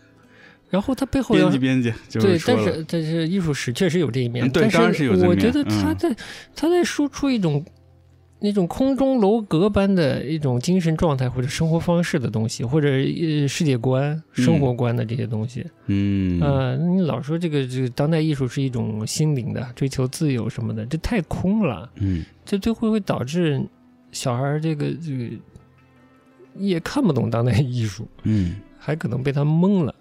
然后他背后要编辑编辑，就对，但是但是艺术史确实有这一面，嗯对但当然是有这一面我觉得他嗯在、他在输出一种那种空中楼阁般的一种精神状态或者生活方式的东西，或者呃世界观、生活观的这些东西。嗯。呃，你老说这个这个当代艺术是一种心灵的追求自由什么的，这太空了，嗯。这最后会导致小孩这个这个也看不懂当代艺术，嗯。还可能被他蒙了。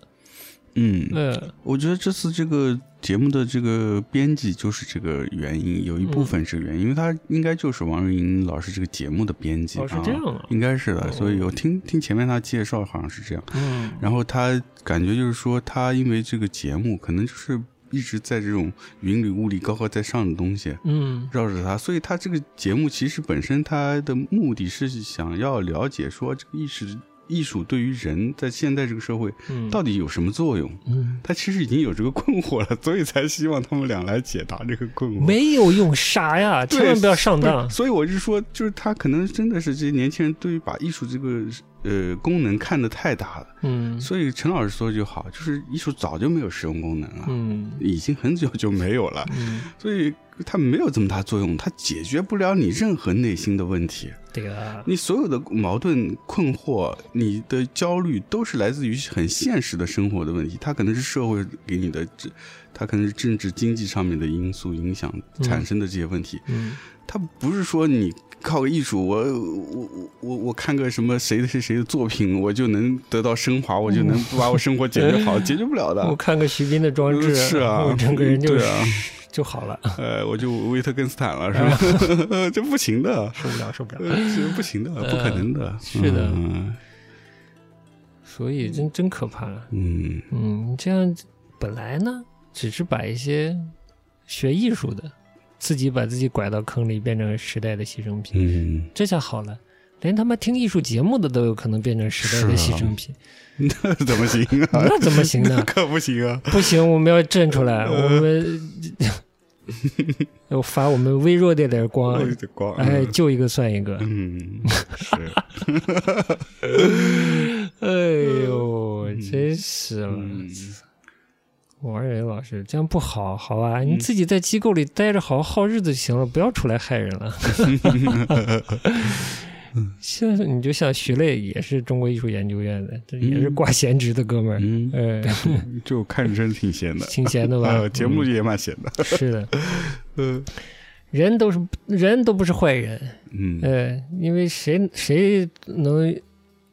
嗯，呃，我觉得这次这个节目的这个编辑就是这个原因，有一部分是原因，因为他应该就是王瑞英老师这个节目的编辑哦，是这样啊。应该是的，哦。所以我听听前面他介绍好像是这样，嗯，然后他感觉就是说他因为这个节目可能就是一直在这种云里雾里高高在上的东西嗯。绕着他，所以他这个节目其实本身他的目的是想要了解说这个意识艺术对于人在现在这个社会嗯，到底有什么作用。嗯，他其实已经有这个困惑了，所以才希望他们俩来解答这个困惑。没有用，傻呀！千万不要上当。所以我是说，就是他可能真的是这些年轻人对于把艺术这个呃功能看得太大了。嗯所以陈老师说就好，就是艺术早就没有实用功能了，嗯已经很久就没有了，嗯，所以它没有这么大作用，它解决不了你任何内心的问题。对啊，你所有的矛盾、困惑、你的焦虑，都是来自于很现实的生活的问题。它可能是社会给你的，这它可能是政治经济上面的因素影响产生的这些问题。嗯它不是说你靠个艺术，我我我我我看个什么谁的谁谁的作品，我就能得到升华，我就能把我生活解决好，解决不了的。我看个徐斌的装置，是啊我整个人就是啊就好了，呃，我就维特根斯坦了，是吧？这不行的，受不了，受不了。呃，这不行的，不可能的。是的嗯所以真真可怕。嗯嗯，这样本来呢，只是把一些学艺术的自己把自己拐到坑里，变成时代的牺牲品。嗯，这下好了，连他妈听艺术节目的都有可能变成时代的牺牲品，那 怎么行啊？那怎么行呢？可不行啊！不行，我们要站出来，我们 要发我们微弱的点光，哎，救一个算一个。嗯，是，哎呦，真是了。嗯王仁老师，这样不好，好吧？你自己在机构里待着，好好好日子就行了，不要出来害人了。像是你就像徐磊，也是中国艺术研究院的，这也是挂闲职的哥们儿，嗯，哎，就看着真挺闲的，挺闲的吧呃？节目也蛮闲的，嗯是的，嗯人都是人都不是坏人，嗯呃，因为谁谁能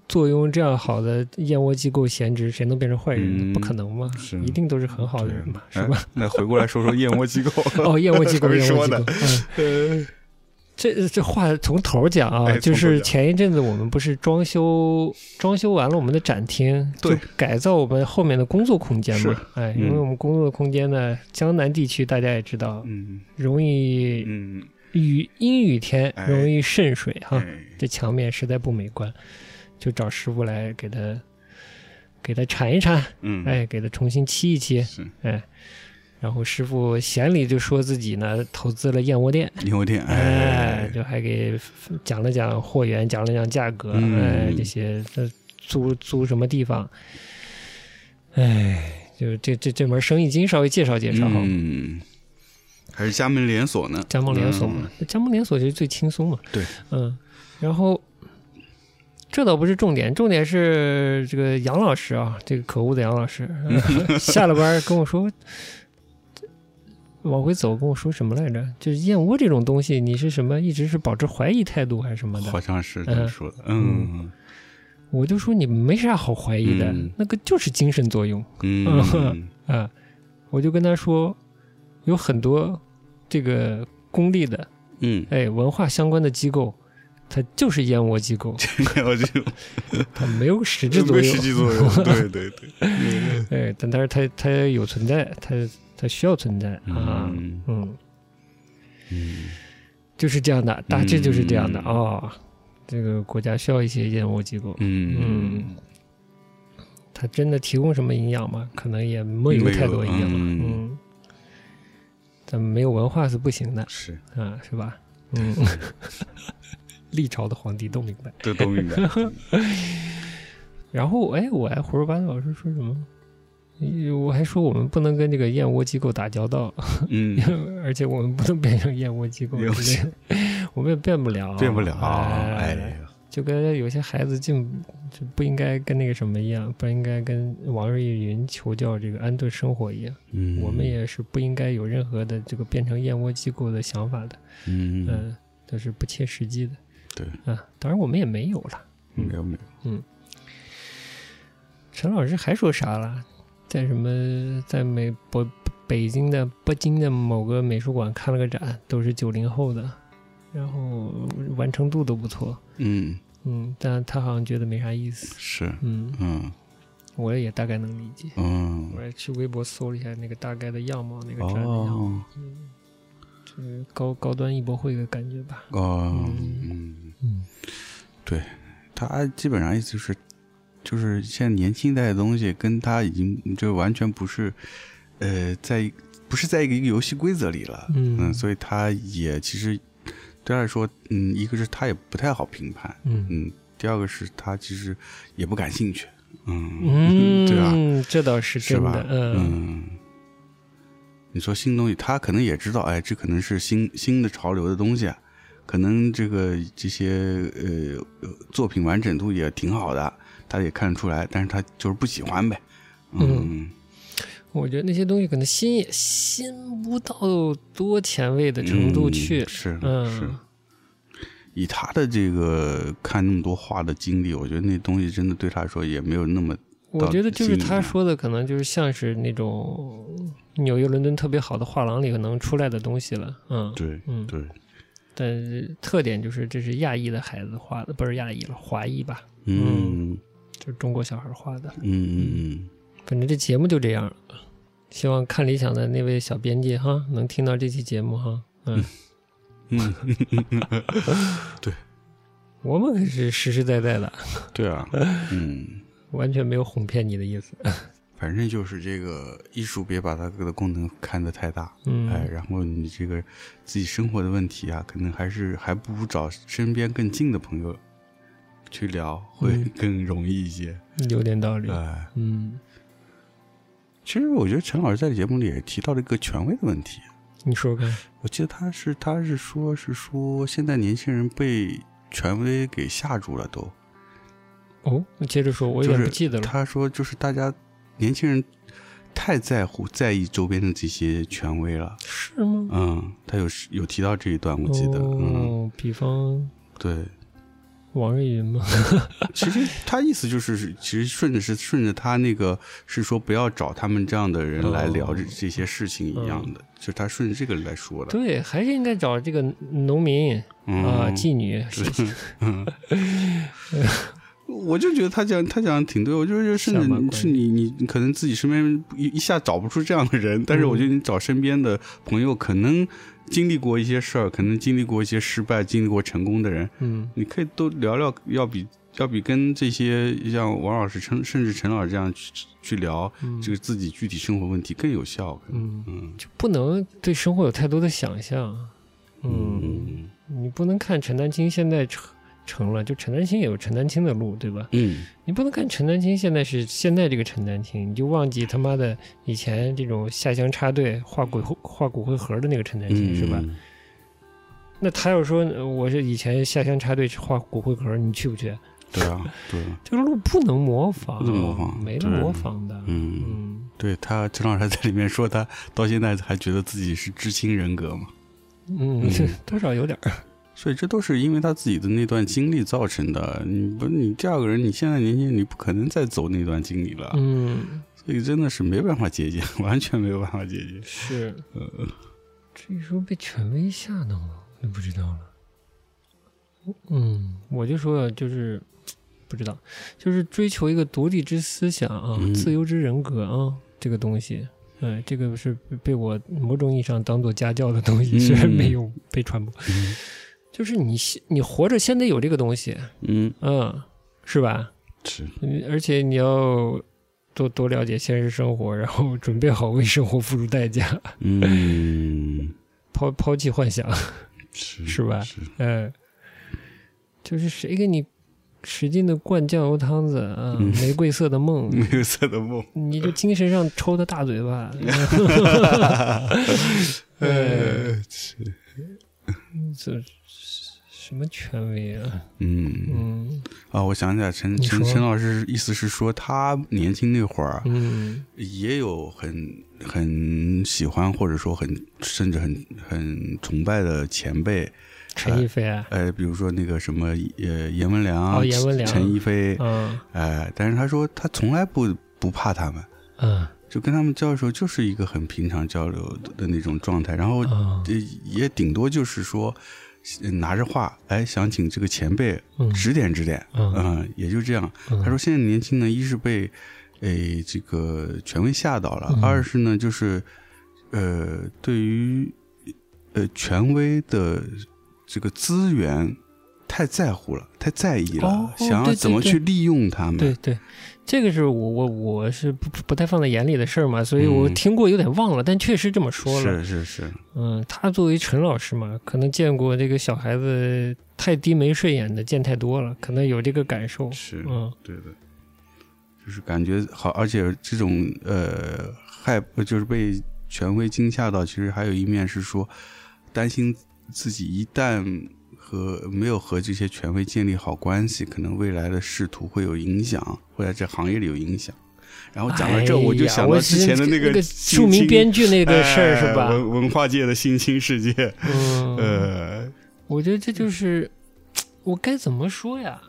坐拥这样好的燕窝机构闲职，谁能变成坏人？嗯不可能嘛，是一定都是很好的人嘛，是吧？哎那回过来说说燕窝机构，哦，燕窝机构，燕窝说呢机构，嗯。呃这这话从头讲啊，哎就是前一阵子我们不是装修装修完了我们的展厅，对就改造我们后面的工作空间嘛是。哎，嗯因为我们工作空间呢，江南地区大家也知道，嗯容易嗯，雨阴雨天哎容易渗水哈，哎这墙面实在不美观，就找师傅来给他给他铲一铲，嗯，哎，给他重新漆一漆，是哎。然后师傅闲里就说自己呢投资了燕窝店，燕窝店，哎，就还给讲了讲货源，讲了讲价格，嗯哎，这些这租租什么地方，哎，就这这这门生意经稍微介绍介绍哈。嗯，还是加盟连锁呢，加盟连锁嘛，加盟连锁其实最轻松嘛。对，嗯，然后这倒不是重点，重点是这个杨老师啊，这个可恶的杨老师，呃 下了班跟我说。往回走，跟我说什么来着？就是燕窝这种东西，你是什么？一直是保持怀疑态度还是什么的？好像是这么说的，嗯我就说你没啥好怀疑的，嗯那个就是精神作用嗯 啊。我就跟他说，有很多这个公立的嗯，哎文化相关的机构，它就是燕窝机构，我就 它没有实质作没用。实际作用，对对对，哎，但但是它它有存在，它它需要存在啊。嗯嗯，嗯就是这样的，大致就是这样的嗯哦。这个国家需要一些燕窝机构，嗯嗯，它真的提供什么营养吗？可能也没有太多营养，嗯咱们没有文化是不行的是，啊，是吧？嗯，历朝的皇帝都明白。这都明白，然后，哎，我还胡说八道是说什么？我还说我们不能跟这个燕窝机构打交道，嗯，而且我们不能变成燕窝机构燕窝机之类的，我们也变不了，变不了，哎哎呀，就跟有些孩子进就不应该跟那个什么一样，不应该跟王瑞云求教这个安顿生活一样，嗯，我们也是不应该有任何的这个变成燕窝机构的想法的，嗯，嗯，都是不切实际的。对，啊，当然我们也没有了。没有没有，嗯陈老师还说啥了？在什么在美北北京的北京的某个美术馆看了个展，都是九零后的，然后完成度都不错，嗯，嗯，但他好像觉得没啥意思，是，嗯，嗯。我也大概能理解。嗯。我，还去微博搜了一下那个大概的样貌，那个展的样貌，哦嗯，就是高高端艺博会的感觉吧。哦，嗯嗯，嗯。他基本上意思就是，就是现在年轻一代的东西跟他已经就完全不是，呃，在不是在一个一个游戏规则里了，嗯。嗯，所以他也其实对他来说，嗯，一个是他也不太好评判，嗯。嗯，第二个是他其实也不感兴趣，嗯，嗯，对吧？这倒是？是吧真的，？嗯？嗯，你说新东西，他可能也知道，哎，这可能是新新的潮流的东西啊，可能这个这些呃呃作品完整度也挺好的，他也看得出来，但是他就是不喜欢呗。嗯。我觉得那些东西可能新也新不到多前卫的程度去。嗯，是嗯。是。以他的这个看那么多画的经历，我觉得那东西真的对他来说也没有那么我觉得就是他说的，可能就是像是那种纽约、伦敦特别好的画廊里可能出来的东西了，嗯，对嗯，对，但特点就是这是亚裔的孩子画的，不是亚裔了，华裔吧，嗯就是中国小孩画的。嗯嗯嗯。反正这节目就这样了，希望看理想的那位小编辑哈能听到这期节目哈，嗯，嗯。嗯，我们可是实实在在的，对啊，嗯。完全没有哄骗你的意思。反 反正就是这个艺术，别把它的功能看得太大，嗯，哎，然后你这个自己生活的问题啊，可能还是还不如找身边更近的朋友去聊，会嗯更容易一些。有点道理。哎，嗯，其实我觉得陈老师在节目里也提到了一个权威的问题。你说说看。我记得他是他是说是说现在年轻人被权威给吓住了都。哦，那接着说，我有就是点不记得了。他说就是大家年轻人太在乎在意周边的这些权威了。是吗？嗯，他有有提到这一段，我记得。嗯，哦，比方对。网易云吗？其实他意思就是，其实顺着是顺着他那个是说不要找他们这样的人来聊这哦这些事情一样的，就是他顺着这个来说的。对，还是应该找这个农民嗯啊、妓女。嗯，我就觉得他讲他讲的挺对，我就是甚下马至是你你你可能自己身边一一下找不出这样的人，但是我觉得你找身边的朋友，可能经历过一些事儿，可能经历过一些失败，经历过成功的人，嗯。你可以多聊聊，要比要比跟这些像王老师、陈甚至陈老师这样去去聊嗯。这个自己具体生活问题更有效。嗯，嗯。就不能对生活有太多的想象。嗯，嗯。你不能看陈丹青现在成成了，就陈丹青也有陈丹青的路，对吧？嗯你不能看陈丹青现在是现在这个陈丹青，你就忘记他妈的以前这种下乡插队画骨画骨灰盒的那个陈丹青，嗯，是吧？那他要说呃我是以前下乡插队画骨灰盒，你去不去？对啊，对，这个路不能模仿，不能模仿没得模仿的。嗯。嗯对他，陈老师还在里面说，他到现在还觉得自己是知青人格嘛，嗯，多少有点儿。所以这都是因为他自己的那段经历造成的。你不，你第二个人，你现在年轻，你不可能再走那段经历了，嗯，所以真的是没办法解决，完全没有办法解决。是。呃，至于说被权威吓到了，就不知道了。嗯，我就说就是不知道，就是追求一个独立之思想啊，嗯自由之人格啊，这个东西，嗯、这个是被我某种意义上当做家教的东西，嗯虽然没有被传播。嗯就是你先你活着先得有这个东西，嗯，嗯，是吧？是，嗯而且你要多多了解现实生活，然后准备好为生活付出代价，嗯，抛抛弃幻想。是是吧是，嗯，就是谁给你使劲的灌酱油汤子啊，嗯玫瑰色的梦，玫瑰色的梦。你就精神上抽他大嘴巴。呃，是，这什么权威啊？嗯。嗯。啊，我想起来，陈陈陈老师意思是说，他年轻那会儿嗯。也有很很喜欢，或者说很甚至很很崇拜的前辈，陈逸飞啊，呃，比如说那个什么呃阎文良、哦阎文良陈逸飞，嗯。哎、但是他说他从来不不怕他们，嗯。就跟他们交流时候就是一个很平常交流的的那种状态，然后也顶多就是说呃拿着画，哎，想请这个前辈嗯指点指点，嗯嗯，也就这样。他说现在年轻呢一是被诶这个权威吓到了，嗯二是呢就是呃对于呃权威的这个资源太在乎了，太在意了，想要怎么去利用他们。对对，这个是我我我是不不太放在眼里的事儿嘛，所以我嗯听过有点忘了，但确实这么说了。是是是，嗯，他作为陈老师嘛，可能见过这个小孩子太低眉顺眼的见太多了，可能有这个感受。是，嗯对的，就是感觉好，而且这种呃害，就是被权威惊吓到，其实还有一面是说担心自己一旦和没有和这些权威建立好关系，可能未来的仕途会有影响，会在这行业里有影响。然后讲到这，我就想到之前的那个著名编剧那个事儿哎是吧？文文化界的新兴世界，嗯，呃，我觉得这就是我该怎么说呀？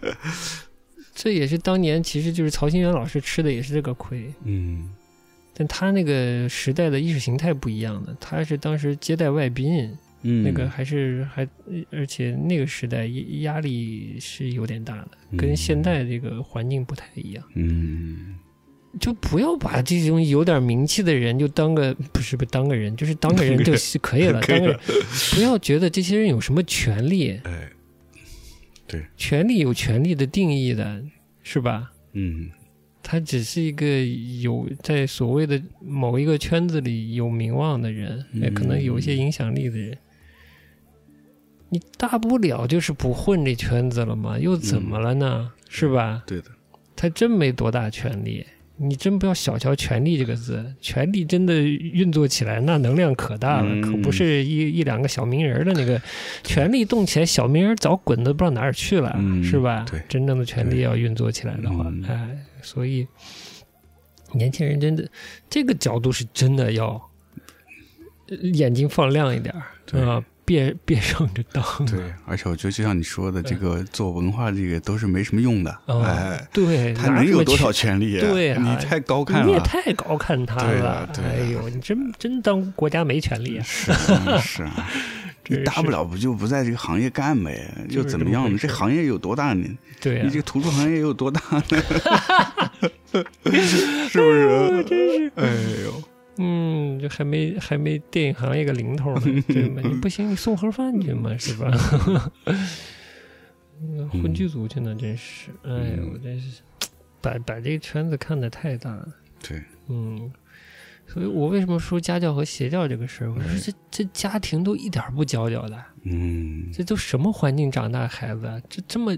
这也是当年，其实就是曹新元老师吃的也是这个亏，嗯但他那个时代的意识形态不一样的，他是当时接待外宾，嗯，那个还是还，而且那个时代压压力是有点大的，跟嗯现在这个环境不太一样。嗯就不要把这种有点名气的人就当个不是不是当个人，就是当个人就是可以了，当个人，不要觉得这些人有什么权利，哎，权利有权利的定义的，是吧？嗯他只是一个有在所谓的某一个圈子里有名望的人，也可能有一些影响力的人。你大不了就是不混这圈子了嘛，又怎么了呢？是吧？对的，他真没多大权力。你真不要小瞧“权力”这个字，权力真的运作起来，那能量可大了，嗯可不是一一两个小名人的那个权力动起来，小名人早滚的不知道哪儿去了，嗯是吧？对真正的权力要运作起来的话，嗯哎，所以年轻人真的这个角度是真的要呃眼睛放亮一点儿对啊，别 别上着当。对，而且我觉得就像你说的，这个做文化这个都是没什么用的，哦哎，对，他能有多少权权利？对啊你太高看你也。太高看他对了啊，对啊哎呦，你真真当国家没权利啊？是啊 是你大不了不就不在这个行业干呗，就是又怎么样呢？这行业有多大呢？对啊你这，个图书行业有多大呢？是不是？真是，哎呦，嗯，这还没还没电影行业个零头呢，对吧？你不行，你送盒饭去嘛，是吧？嗯 混剧组去呢，真是，哎呀，我真是把把这个圈子看得太大了，对，嗯。所以我为什么说家教和邪教这个事儿？我说这这家庭都一点不教教的，嗯，这都什么环境长大的孩子啊？这这么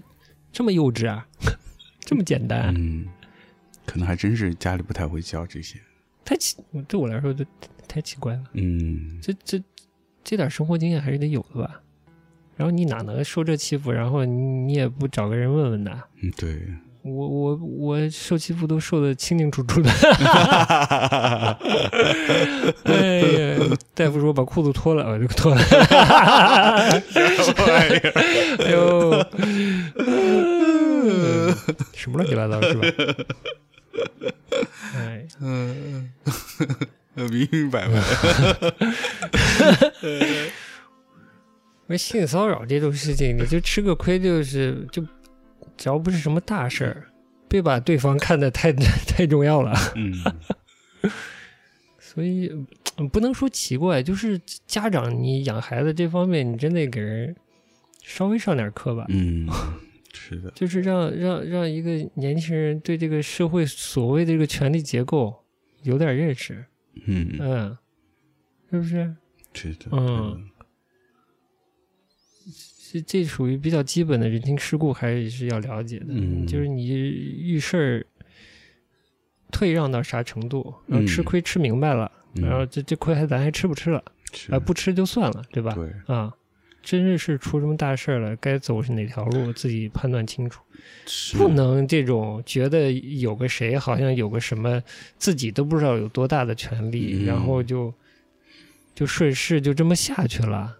这么幼稚啊？这么简单？嗯，可能还真是家里不太会教这些。太奇，对我来说就太奇怪了。嗯，这这这点生活经验还是得有的吧？然后你哪能受这欺负？然后你你也不找个人问问呐？嗯对，我我我受欺负都受的清清楚楚的。哎呀，大夫说把裤子脱了，我就脱了。哎呦，嗯什么乱七八糟是吧？哎，嗯，明明白白。因为性骚扰这种事情，你就吃个亏，就是就只要不是什么大事儿，别把对方看得太太重要了。嗯，所以不能说奇怪，就是家长你养孩子这方面，你真得给人稍微上点课吧。嗯，是的，就是让让让一个年轻人对这个社会所谓的这个权力结构有点认识，嗯，嗯，是不是？是的，嗯这这属于比较基本的人情世故，还是要了解的。嗯就是你遇事儿退让到啥程度，然后吃嗯亏吃明白了，嗯然后这这亏还咱还吃不吃了？是啊、不吃就算了，对吧？对，啊，真是出什么大事儿了，该走是哪条路，自己判断清楚，不能这种觉得有个谁好像有个什么，自己都不知道有多大的权利，嗯然后就就顺势就这么下去了。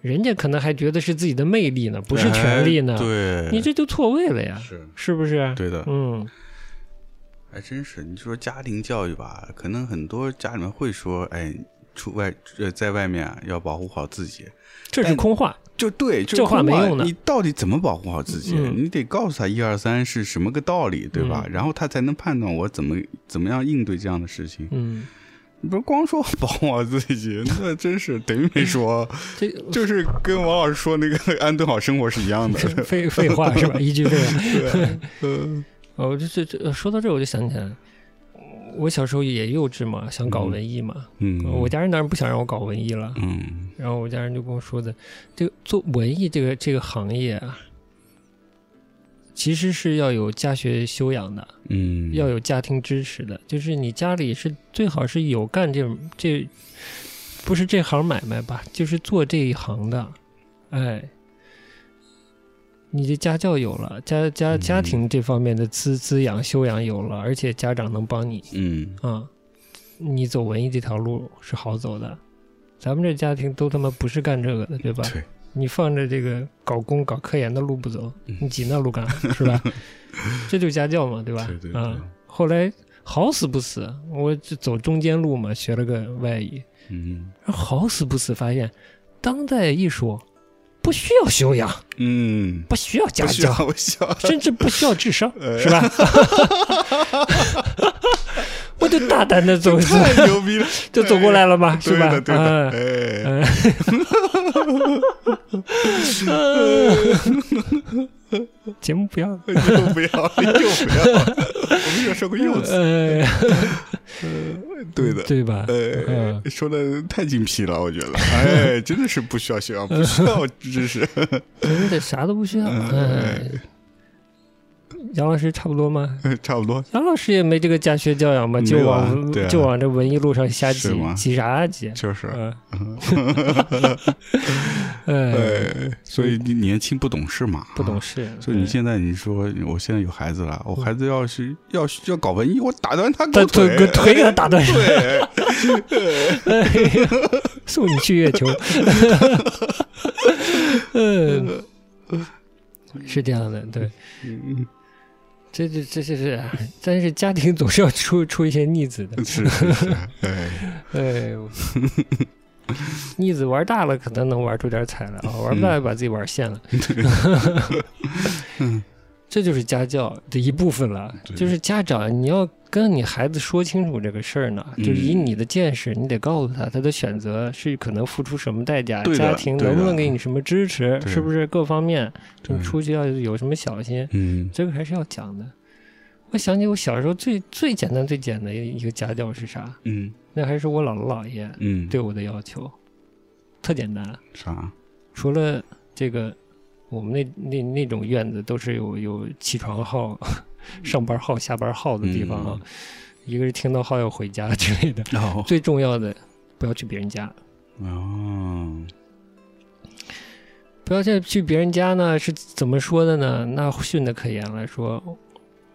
人家可能还觉得是自己的魅力呢，不是权利呢。哎对，你这就错位了呀，是是不是？对的，嗯，还真是。你说家庭教育吧，可能很多家里面会说，哎，出外呃，在外面啊要保护好自己，这是空话。就对，就这话没用的你到底怎么保护好自己？嗯你得告诉他一二三是什么个道理，对吧？嗯然后他才能判断我怎么怎么样应对这样的事情。嗯，你不是光说保护好自己，那真是等于没说，这就是跟王老师说那个 安顿好生活是一样的。废废话是吧？一句废话。对，嗯哦，这这这说到这儿我就想起来，我小时候也幼稚嘛，想搞文艺嘛。嗯，我家人当然不想让我搞文艺了，嗯。然后我家人就跟我说的，这个做文艺这个这个行业啊，其实是要有家学修养的，嗯要有家庭支持的，就是你家里是最好是有干这这，不是这行买卖吧，就是做这一行的，哎，你这家教有了，家家嗯家庭这方面的滋滋养修养有了，而且家长能帮你嗯啊、你走文艺这条路是好走的。咱们这家庭都他妈不是干这个的，对吧？对，你放着这个搞工搞科研的路不走，嗯你挤那路干是吧？这就是家教嘛，对吧？对对对啊，后来好死不死，我就走中间路嘛，学了个外语，嗯好死不死发现，当代艺术不需要修养，嗯，不需要家教，甚至不需要智商，哎 是吧？我就大胆的走，太牛逼了，就走过来了嘛，是吧？对的对的，啊。哎，嗯 节目不要，又不要，又不要，我们要说个又字，呃，对的，对吧？呃嗯，说的太精辟了，我觉得，哎，真的是不需要学啊，不需要知识，真的啥都不需要。哎，杨老师差不多吗？差不多，杨老师也没这个家学教养嘛，就啊往啊就往这文艺路上瞎挤，挤啥啊挤？就是，嗯，哎，哎，所以你年轻不懂事嘛，不懂事。所以你哎现在你说我现在有孩子了，我孩子要是要要搞文艺，我打断他腿，腿腿给他打断上，对，哎呀送你去月球。嗯，是这样的，对，嗯这这这这是，但是家庭总是要出出一些逆子的。是是是，哎，哎，逆子玩大了，可能能玩出点彩来啊；玩不大，就把自己玩陷了。这就是家教的一部分了。就是家长，你要跟你孩子说清楚这个事儿呢。嗯就是以你的见识，你得告诉他，他的选择是可能付出什么代价，家庭能不能给你什么支持，是不是各方面，对你出去要有什么小心，嗯这个还是要讲的。我想起我小时候最最简单最简单的一个家教是啥？嗯那还是我姥姥姥爷嗯，对我的要求，特简单。啥？除了这个，我们那那那种院子都是有有起床号、上班号、下班号的地方啊。一个是听到号要回家之类的，哦最重要的不要去别人家，哦，不要再去别人家呢。是怎么说的呢？那训的可严了，说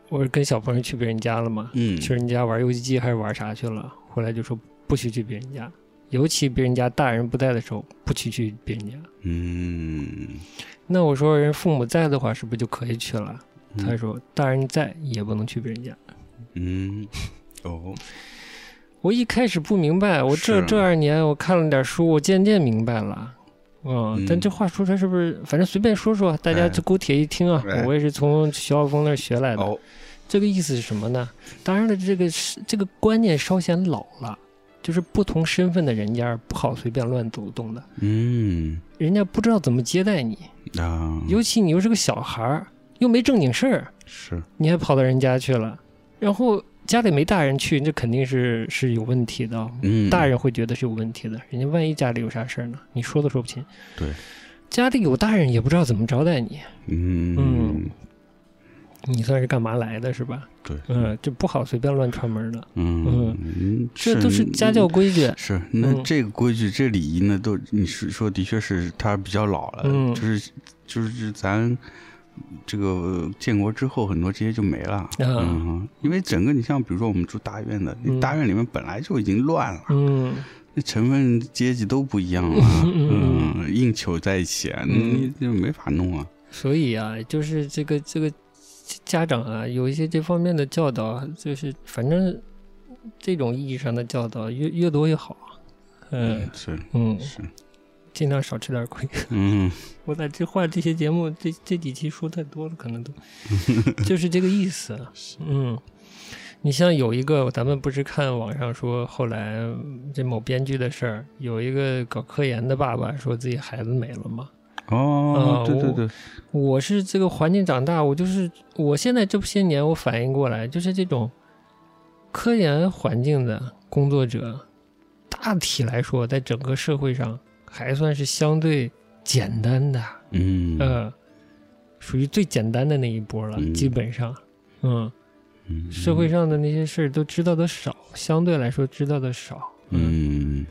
我是跟小朋友去别人家了嘛，嗯，去人家玩游戏机还是玩啥去了，回来就说不许去别人家，尤其别人家大人不在的时候，不许去别人家。嗯，那我说人父母在的话，是不是就可以去了？嗯他说大人在也不能去别人家。嗯，哦，我一开始不明白，我这这二年我看了点书，我渐渐明白了。嗯，嗯但这话说出来是不是？反正随便说说，大家哎这勾铁一听啊，哎我也是从徐浩峰那儿学来的。哦，这个意思是什么呢？当然了，这个是这个观念稍显老了，就是不同身份的人家不好随便乱走动的，嗯人家不知道怎么接待你，啊，尤其你又是个小孩儿，又没正经事儿，是，你还跑到人家去了，然后家里没大人去，这肯定是是有问题的。嗯，大人会觉得是有问题的，人家万一家里有啥事儿呢？你说都说不清。对，家里有大人也不知道怎么招待你，嗯。嗯。你算是干嘛来的是吧？对，嗯，这不好随便乱串门的，嗯。嗯，这都是家教规矩。是，那嗯。这个规矩、这礼仪呢，都你是说的确是它比较老了，嗯。就是就是咱这个建国之后，很多这些就没了。嗯，因为整个你像比如说我们住大院的，嗯。那大院里面本来就已经乱了，嗯，那成分阶级都不一样了，嗯嗯，硬求在一起，你就没法弄啊。所以啊，就是这个这个家长啊，有一些这方面的教导啊，就是反正这种意义上的教导越越多越好。嗯是嗯，是，尽量少吃点亏。嗯 我在这换这些节目，这这几期说太多了，可能都 就是这个意思。嗯，你像有一个，咱们不是看网上说，后来嗯这某编剧的事儿，有一个搞科研的爸爸说自己孩子没了嘛。哦，啊对对对，我是这个环境长大，我就是我现在这些年我反应过来，就是这种科研环境的工作者，大体来说，在整个社会上还算是相对简单的。嗯。呃，属于最简单的那一波了，嗯。基本上，嗯，嗯。社会上的那些事儿都知道的少，相对来说知道的少，嗯。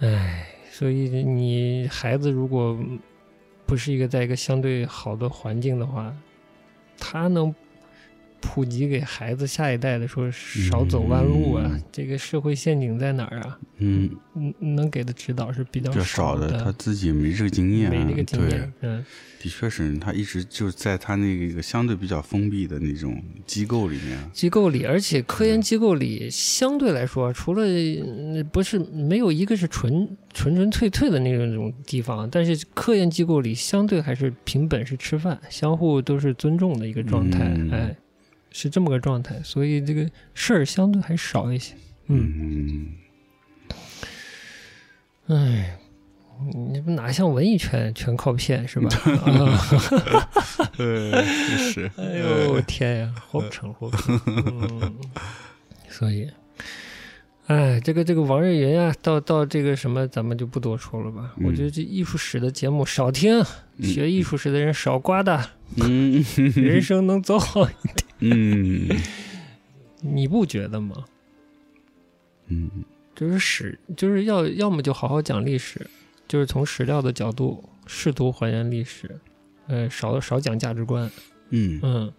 唉，所以你孩子如果不是一个在一个相对好的环境的话，他能普及给孩子下一代的说少走弯路啊，嗯。这个社会陷阱在哪儿啊？嗯，嗯，能给的指导是比较少的，他自己没这个经验啊，没这个经验，嗯。的确是他一直就在他那个相对比较封闭的那种机构里面，机构里，而且科研机构里相对来说，除了呃不是没有一个是纯纯纯粹粹的那种那种地方，但是科研机构里相对还是凭本事吃饭，相互都是尊重的一个状态，嗯哎，是这么个状态，所以这个事儿相对还少一些。嗯，嗯哎，你们哪像文艺圈，全靠骗是吧？啊，呃，是，哎呦天呀，活不成，活不成。嗯，所以，哎，这个这个王瑞云啊，到到这个什么，咱们就不多说了吧。我觉得这艺术史的节目少听，学艺术史的人少刮的，嗯人生能走好一点。嗯。你不觉得吗？嗯就是史，就是要要么就好好讲历史，就是从史料的角度试图还原历史，呃，少少讲价值观，嗯，嗯。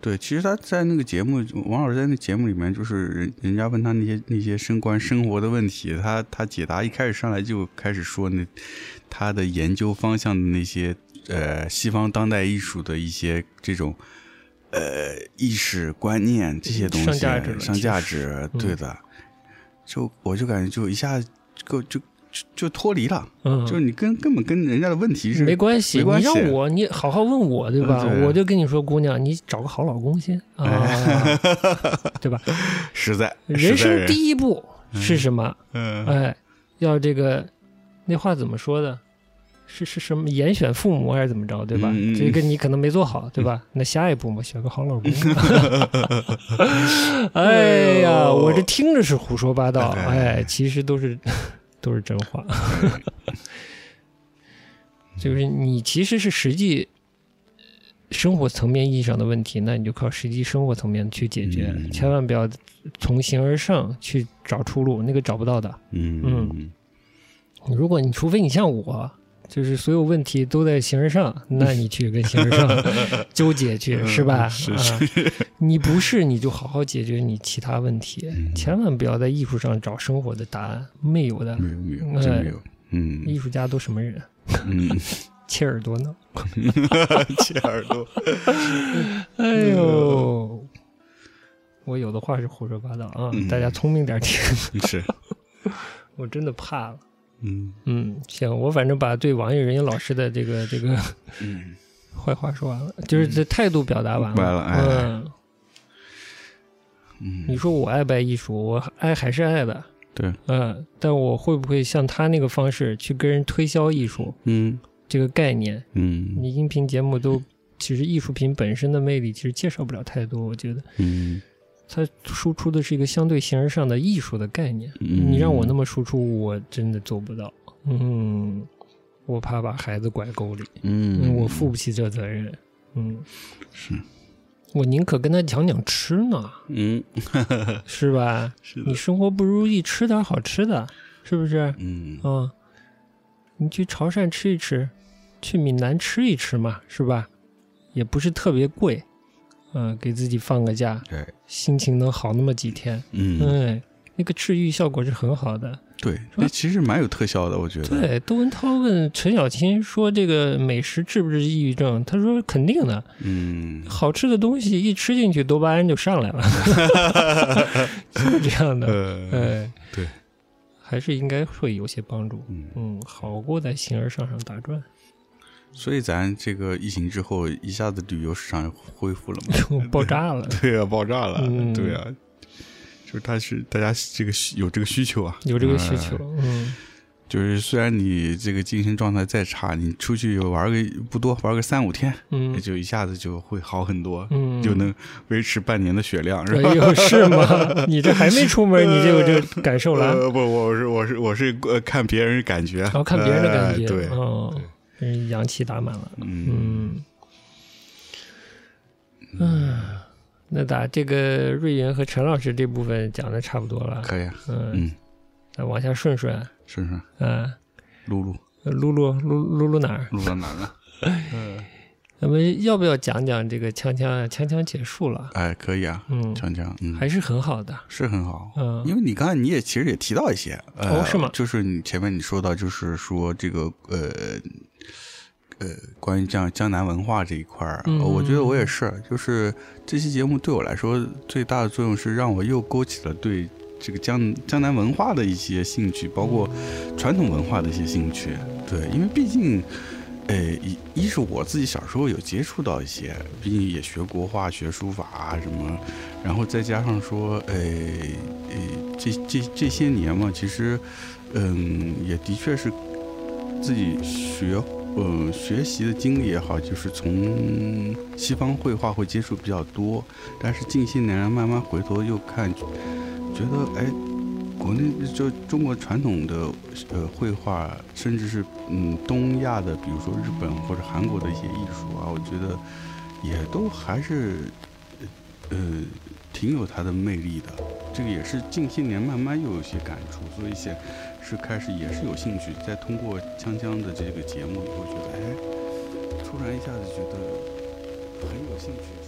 对，其实他在那个节目，王老师在那节目里面，就是人人家问他那些那些生关生活的问题，他他解答一开始上来就开始说那他的研究方向的那些呃西方当代艺术的一些这种呃意识观念这些东西上价值上价值，嗯对的，就我就感觉就一下就就就就脱离了，嗯，就是你跟根本跟人家的问题是没关系，没关系你让我你好好问我，对吧？我就跟你说，姑娘，你找个好老公先 啊，对吧？实在人生第一步是什么？嗯哎，要这个那话怎么说的？是是什么严选父母还是怎么着，对吧？这个你可能没做好，对吧？那下一步嘛，选个好老公。哎呀，我这听着是胡说八道，对哎，其实都是都是真话。就是你其实是实际生活层面意义上的问题，那你就靠实际生活层面去解决，嗯千万不要从形而上去找出路，那个找不到的。嗯嗯如果你除非你像我，就是所有问题都在形式上，那你去跟形式上 纠结去，是吧？嗯是啊，你不是你就好好解决你其他问题，嗯千万不要在艺术上找生活的答案，没有的。没有没有真没有，嗯艺术家都什么人？嗯，切耳朵呢？切耳朵，哎呦，我有的话是胡说八道啊，嗯大家聪明点听。是，我真的怕了。嗯。嗯，行，我反正把对王玉仁老师的这个这个嗯。坏话说完了，就是这态度表达完了。嗯，嗯，你说我爱不爱艺术？我爱还是爱的。对，嗯，但我会不会像他那个方式去跟人推销艺术嗯。这个概念？嗯。你音频节目都其实艺术品本身的魅力其实介绍不了太多，我觉得。嗯它输出的是一个相对形而上的艺术的概念。嗯，你让我那么输出，我真的做不到。嗯，我怕把孩子拐沟里。嗯，嗯，我负不起这责任。嗯，是，我宁可跟他讲讲吃呢，嗯 是吧？是的，你生活不如意，吃点好吃的，是不是？嗯啊，你去潮汕吃一吃，去闽南吃一吃嘛，是吧？也不是特别贵，嗯、给自己放个假，对，心情能好那么几天，嗯。哎，那个治愈效果是很好的。对，那其实蛮有特效的，我觉得，对，窦文涛问陈小青说：“这个美食治不治抑郁症？”他说：“肯定的，嗯。好吃的东西一吃进去，多巴胺就上来了，就是这样的。呃哎，对，还是应该会有些帮助。嗯，嗯，好过在形而上上打转，所以咱这个疫情之后，一下子旅游市场恢复了嘛？就 爆炸了。对啊，爆炸了，嗯对啊，就是他是大家这个需有这个需求啊，有这个需求哎，嗯，就是虽然你这个精神状态再差，你出去玩个不多，玩个三五天，也嗯就一下子就会好很多，嗯，就能维持半年的血量，是吧？哎呦，是吗？你这还没出门，你就有这个感受了？呃，不，我是我是我是呃看别人感觉，然后看别人的感觉，哎对，是阳气打满了。嗯。嗯，嗯，那打这个瑞云和陈老师这部分讲的差不多了，可以啊，嗯，嗯，再往下顺顺，顺顺。嗯，露露。撸撸撸撸撸哪儿？露到哪儿了？嗯，咱们要不要讲讲这个锵锵啊？锵锵结束了，哎，可以啊，嗯，锵锵，嗯，还是很好的，是很好。嗯因为你刚才你也其实也提到一些，呃，哦是吗就是你前面你说到，就是说这个呃呃，关于这样江南文化这一块儿，嗯呃我觉得我也是，就是这期节目对我来说最大的作用是让我又勾起了对这个江江南文化的一些兴趣，包括传统文化的一些兴趣。对，因为毕竟。呃，一一是我自己小时候有接触到一些，毕竟也学国画、学书法啊什么，然后再加上说，呃呃，这这这些年嘛，其实，嗯，也的确是自己学。呃，学习的经历也好，就是从西方绘画会接触比较多，但是近些年来慢慢回头又看，觉得哎，国内就中国传统的呃绘画，甚至是嗯东亚的，比如说日本或者韩国的一些艺术啊，我觉得也都还是呃挺有它的魅力的。这个也是近些年慢慢又有些感触，所以现。是开始也是有兴趣，再通过锵锵的这个节目以后，觉得哎，突然一下子觉得很有兴趣。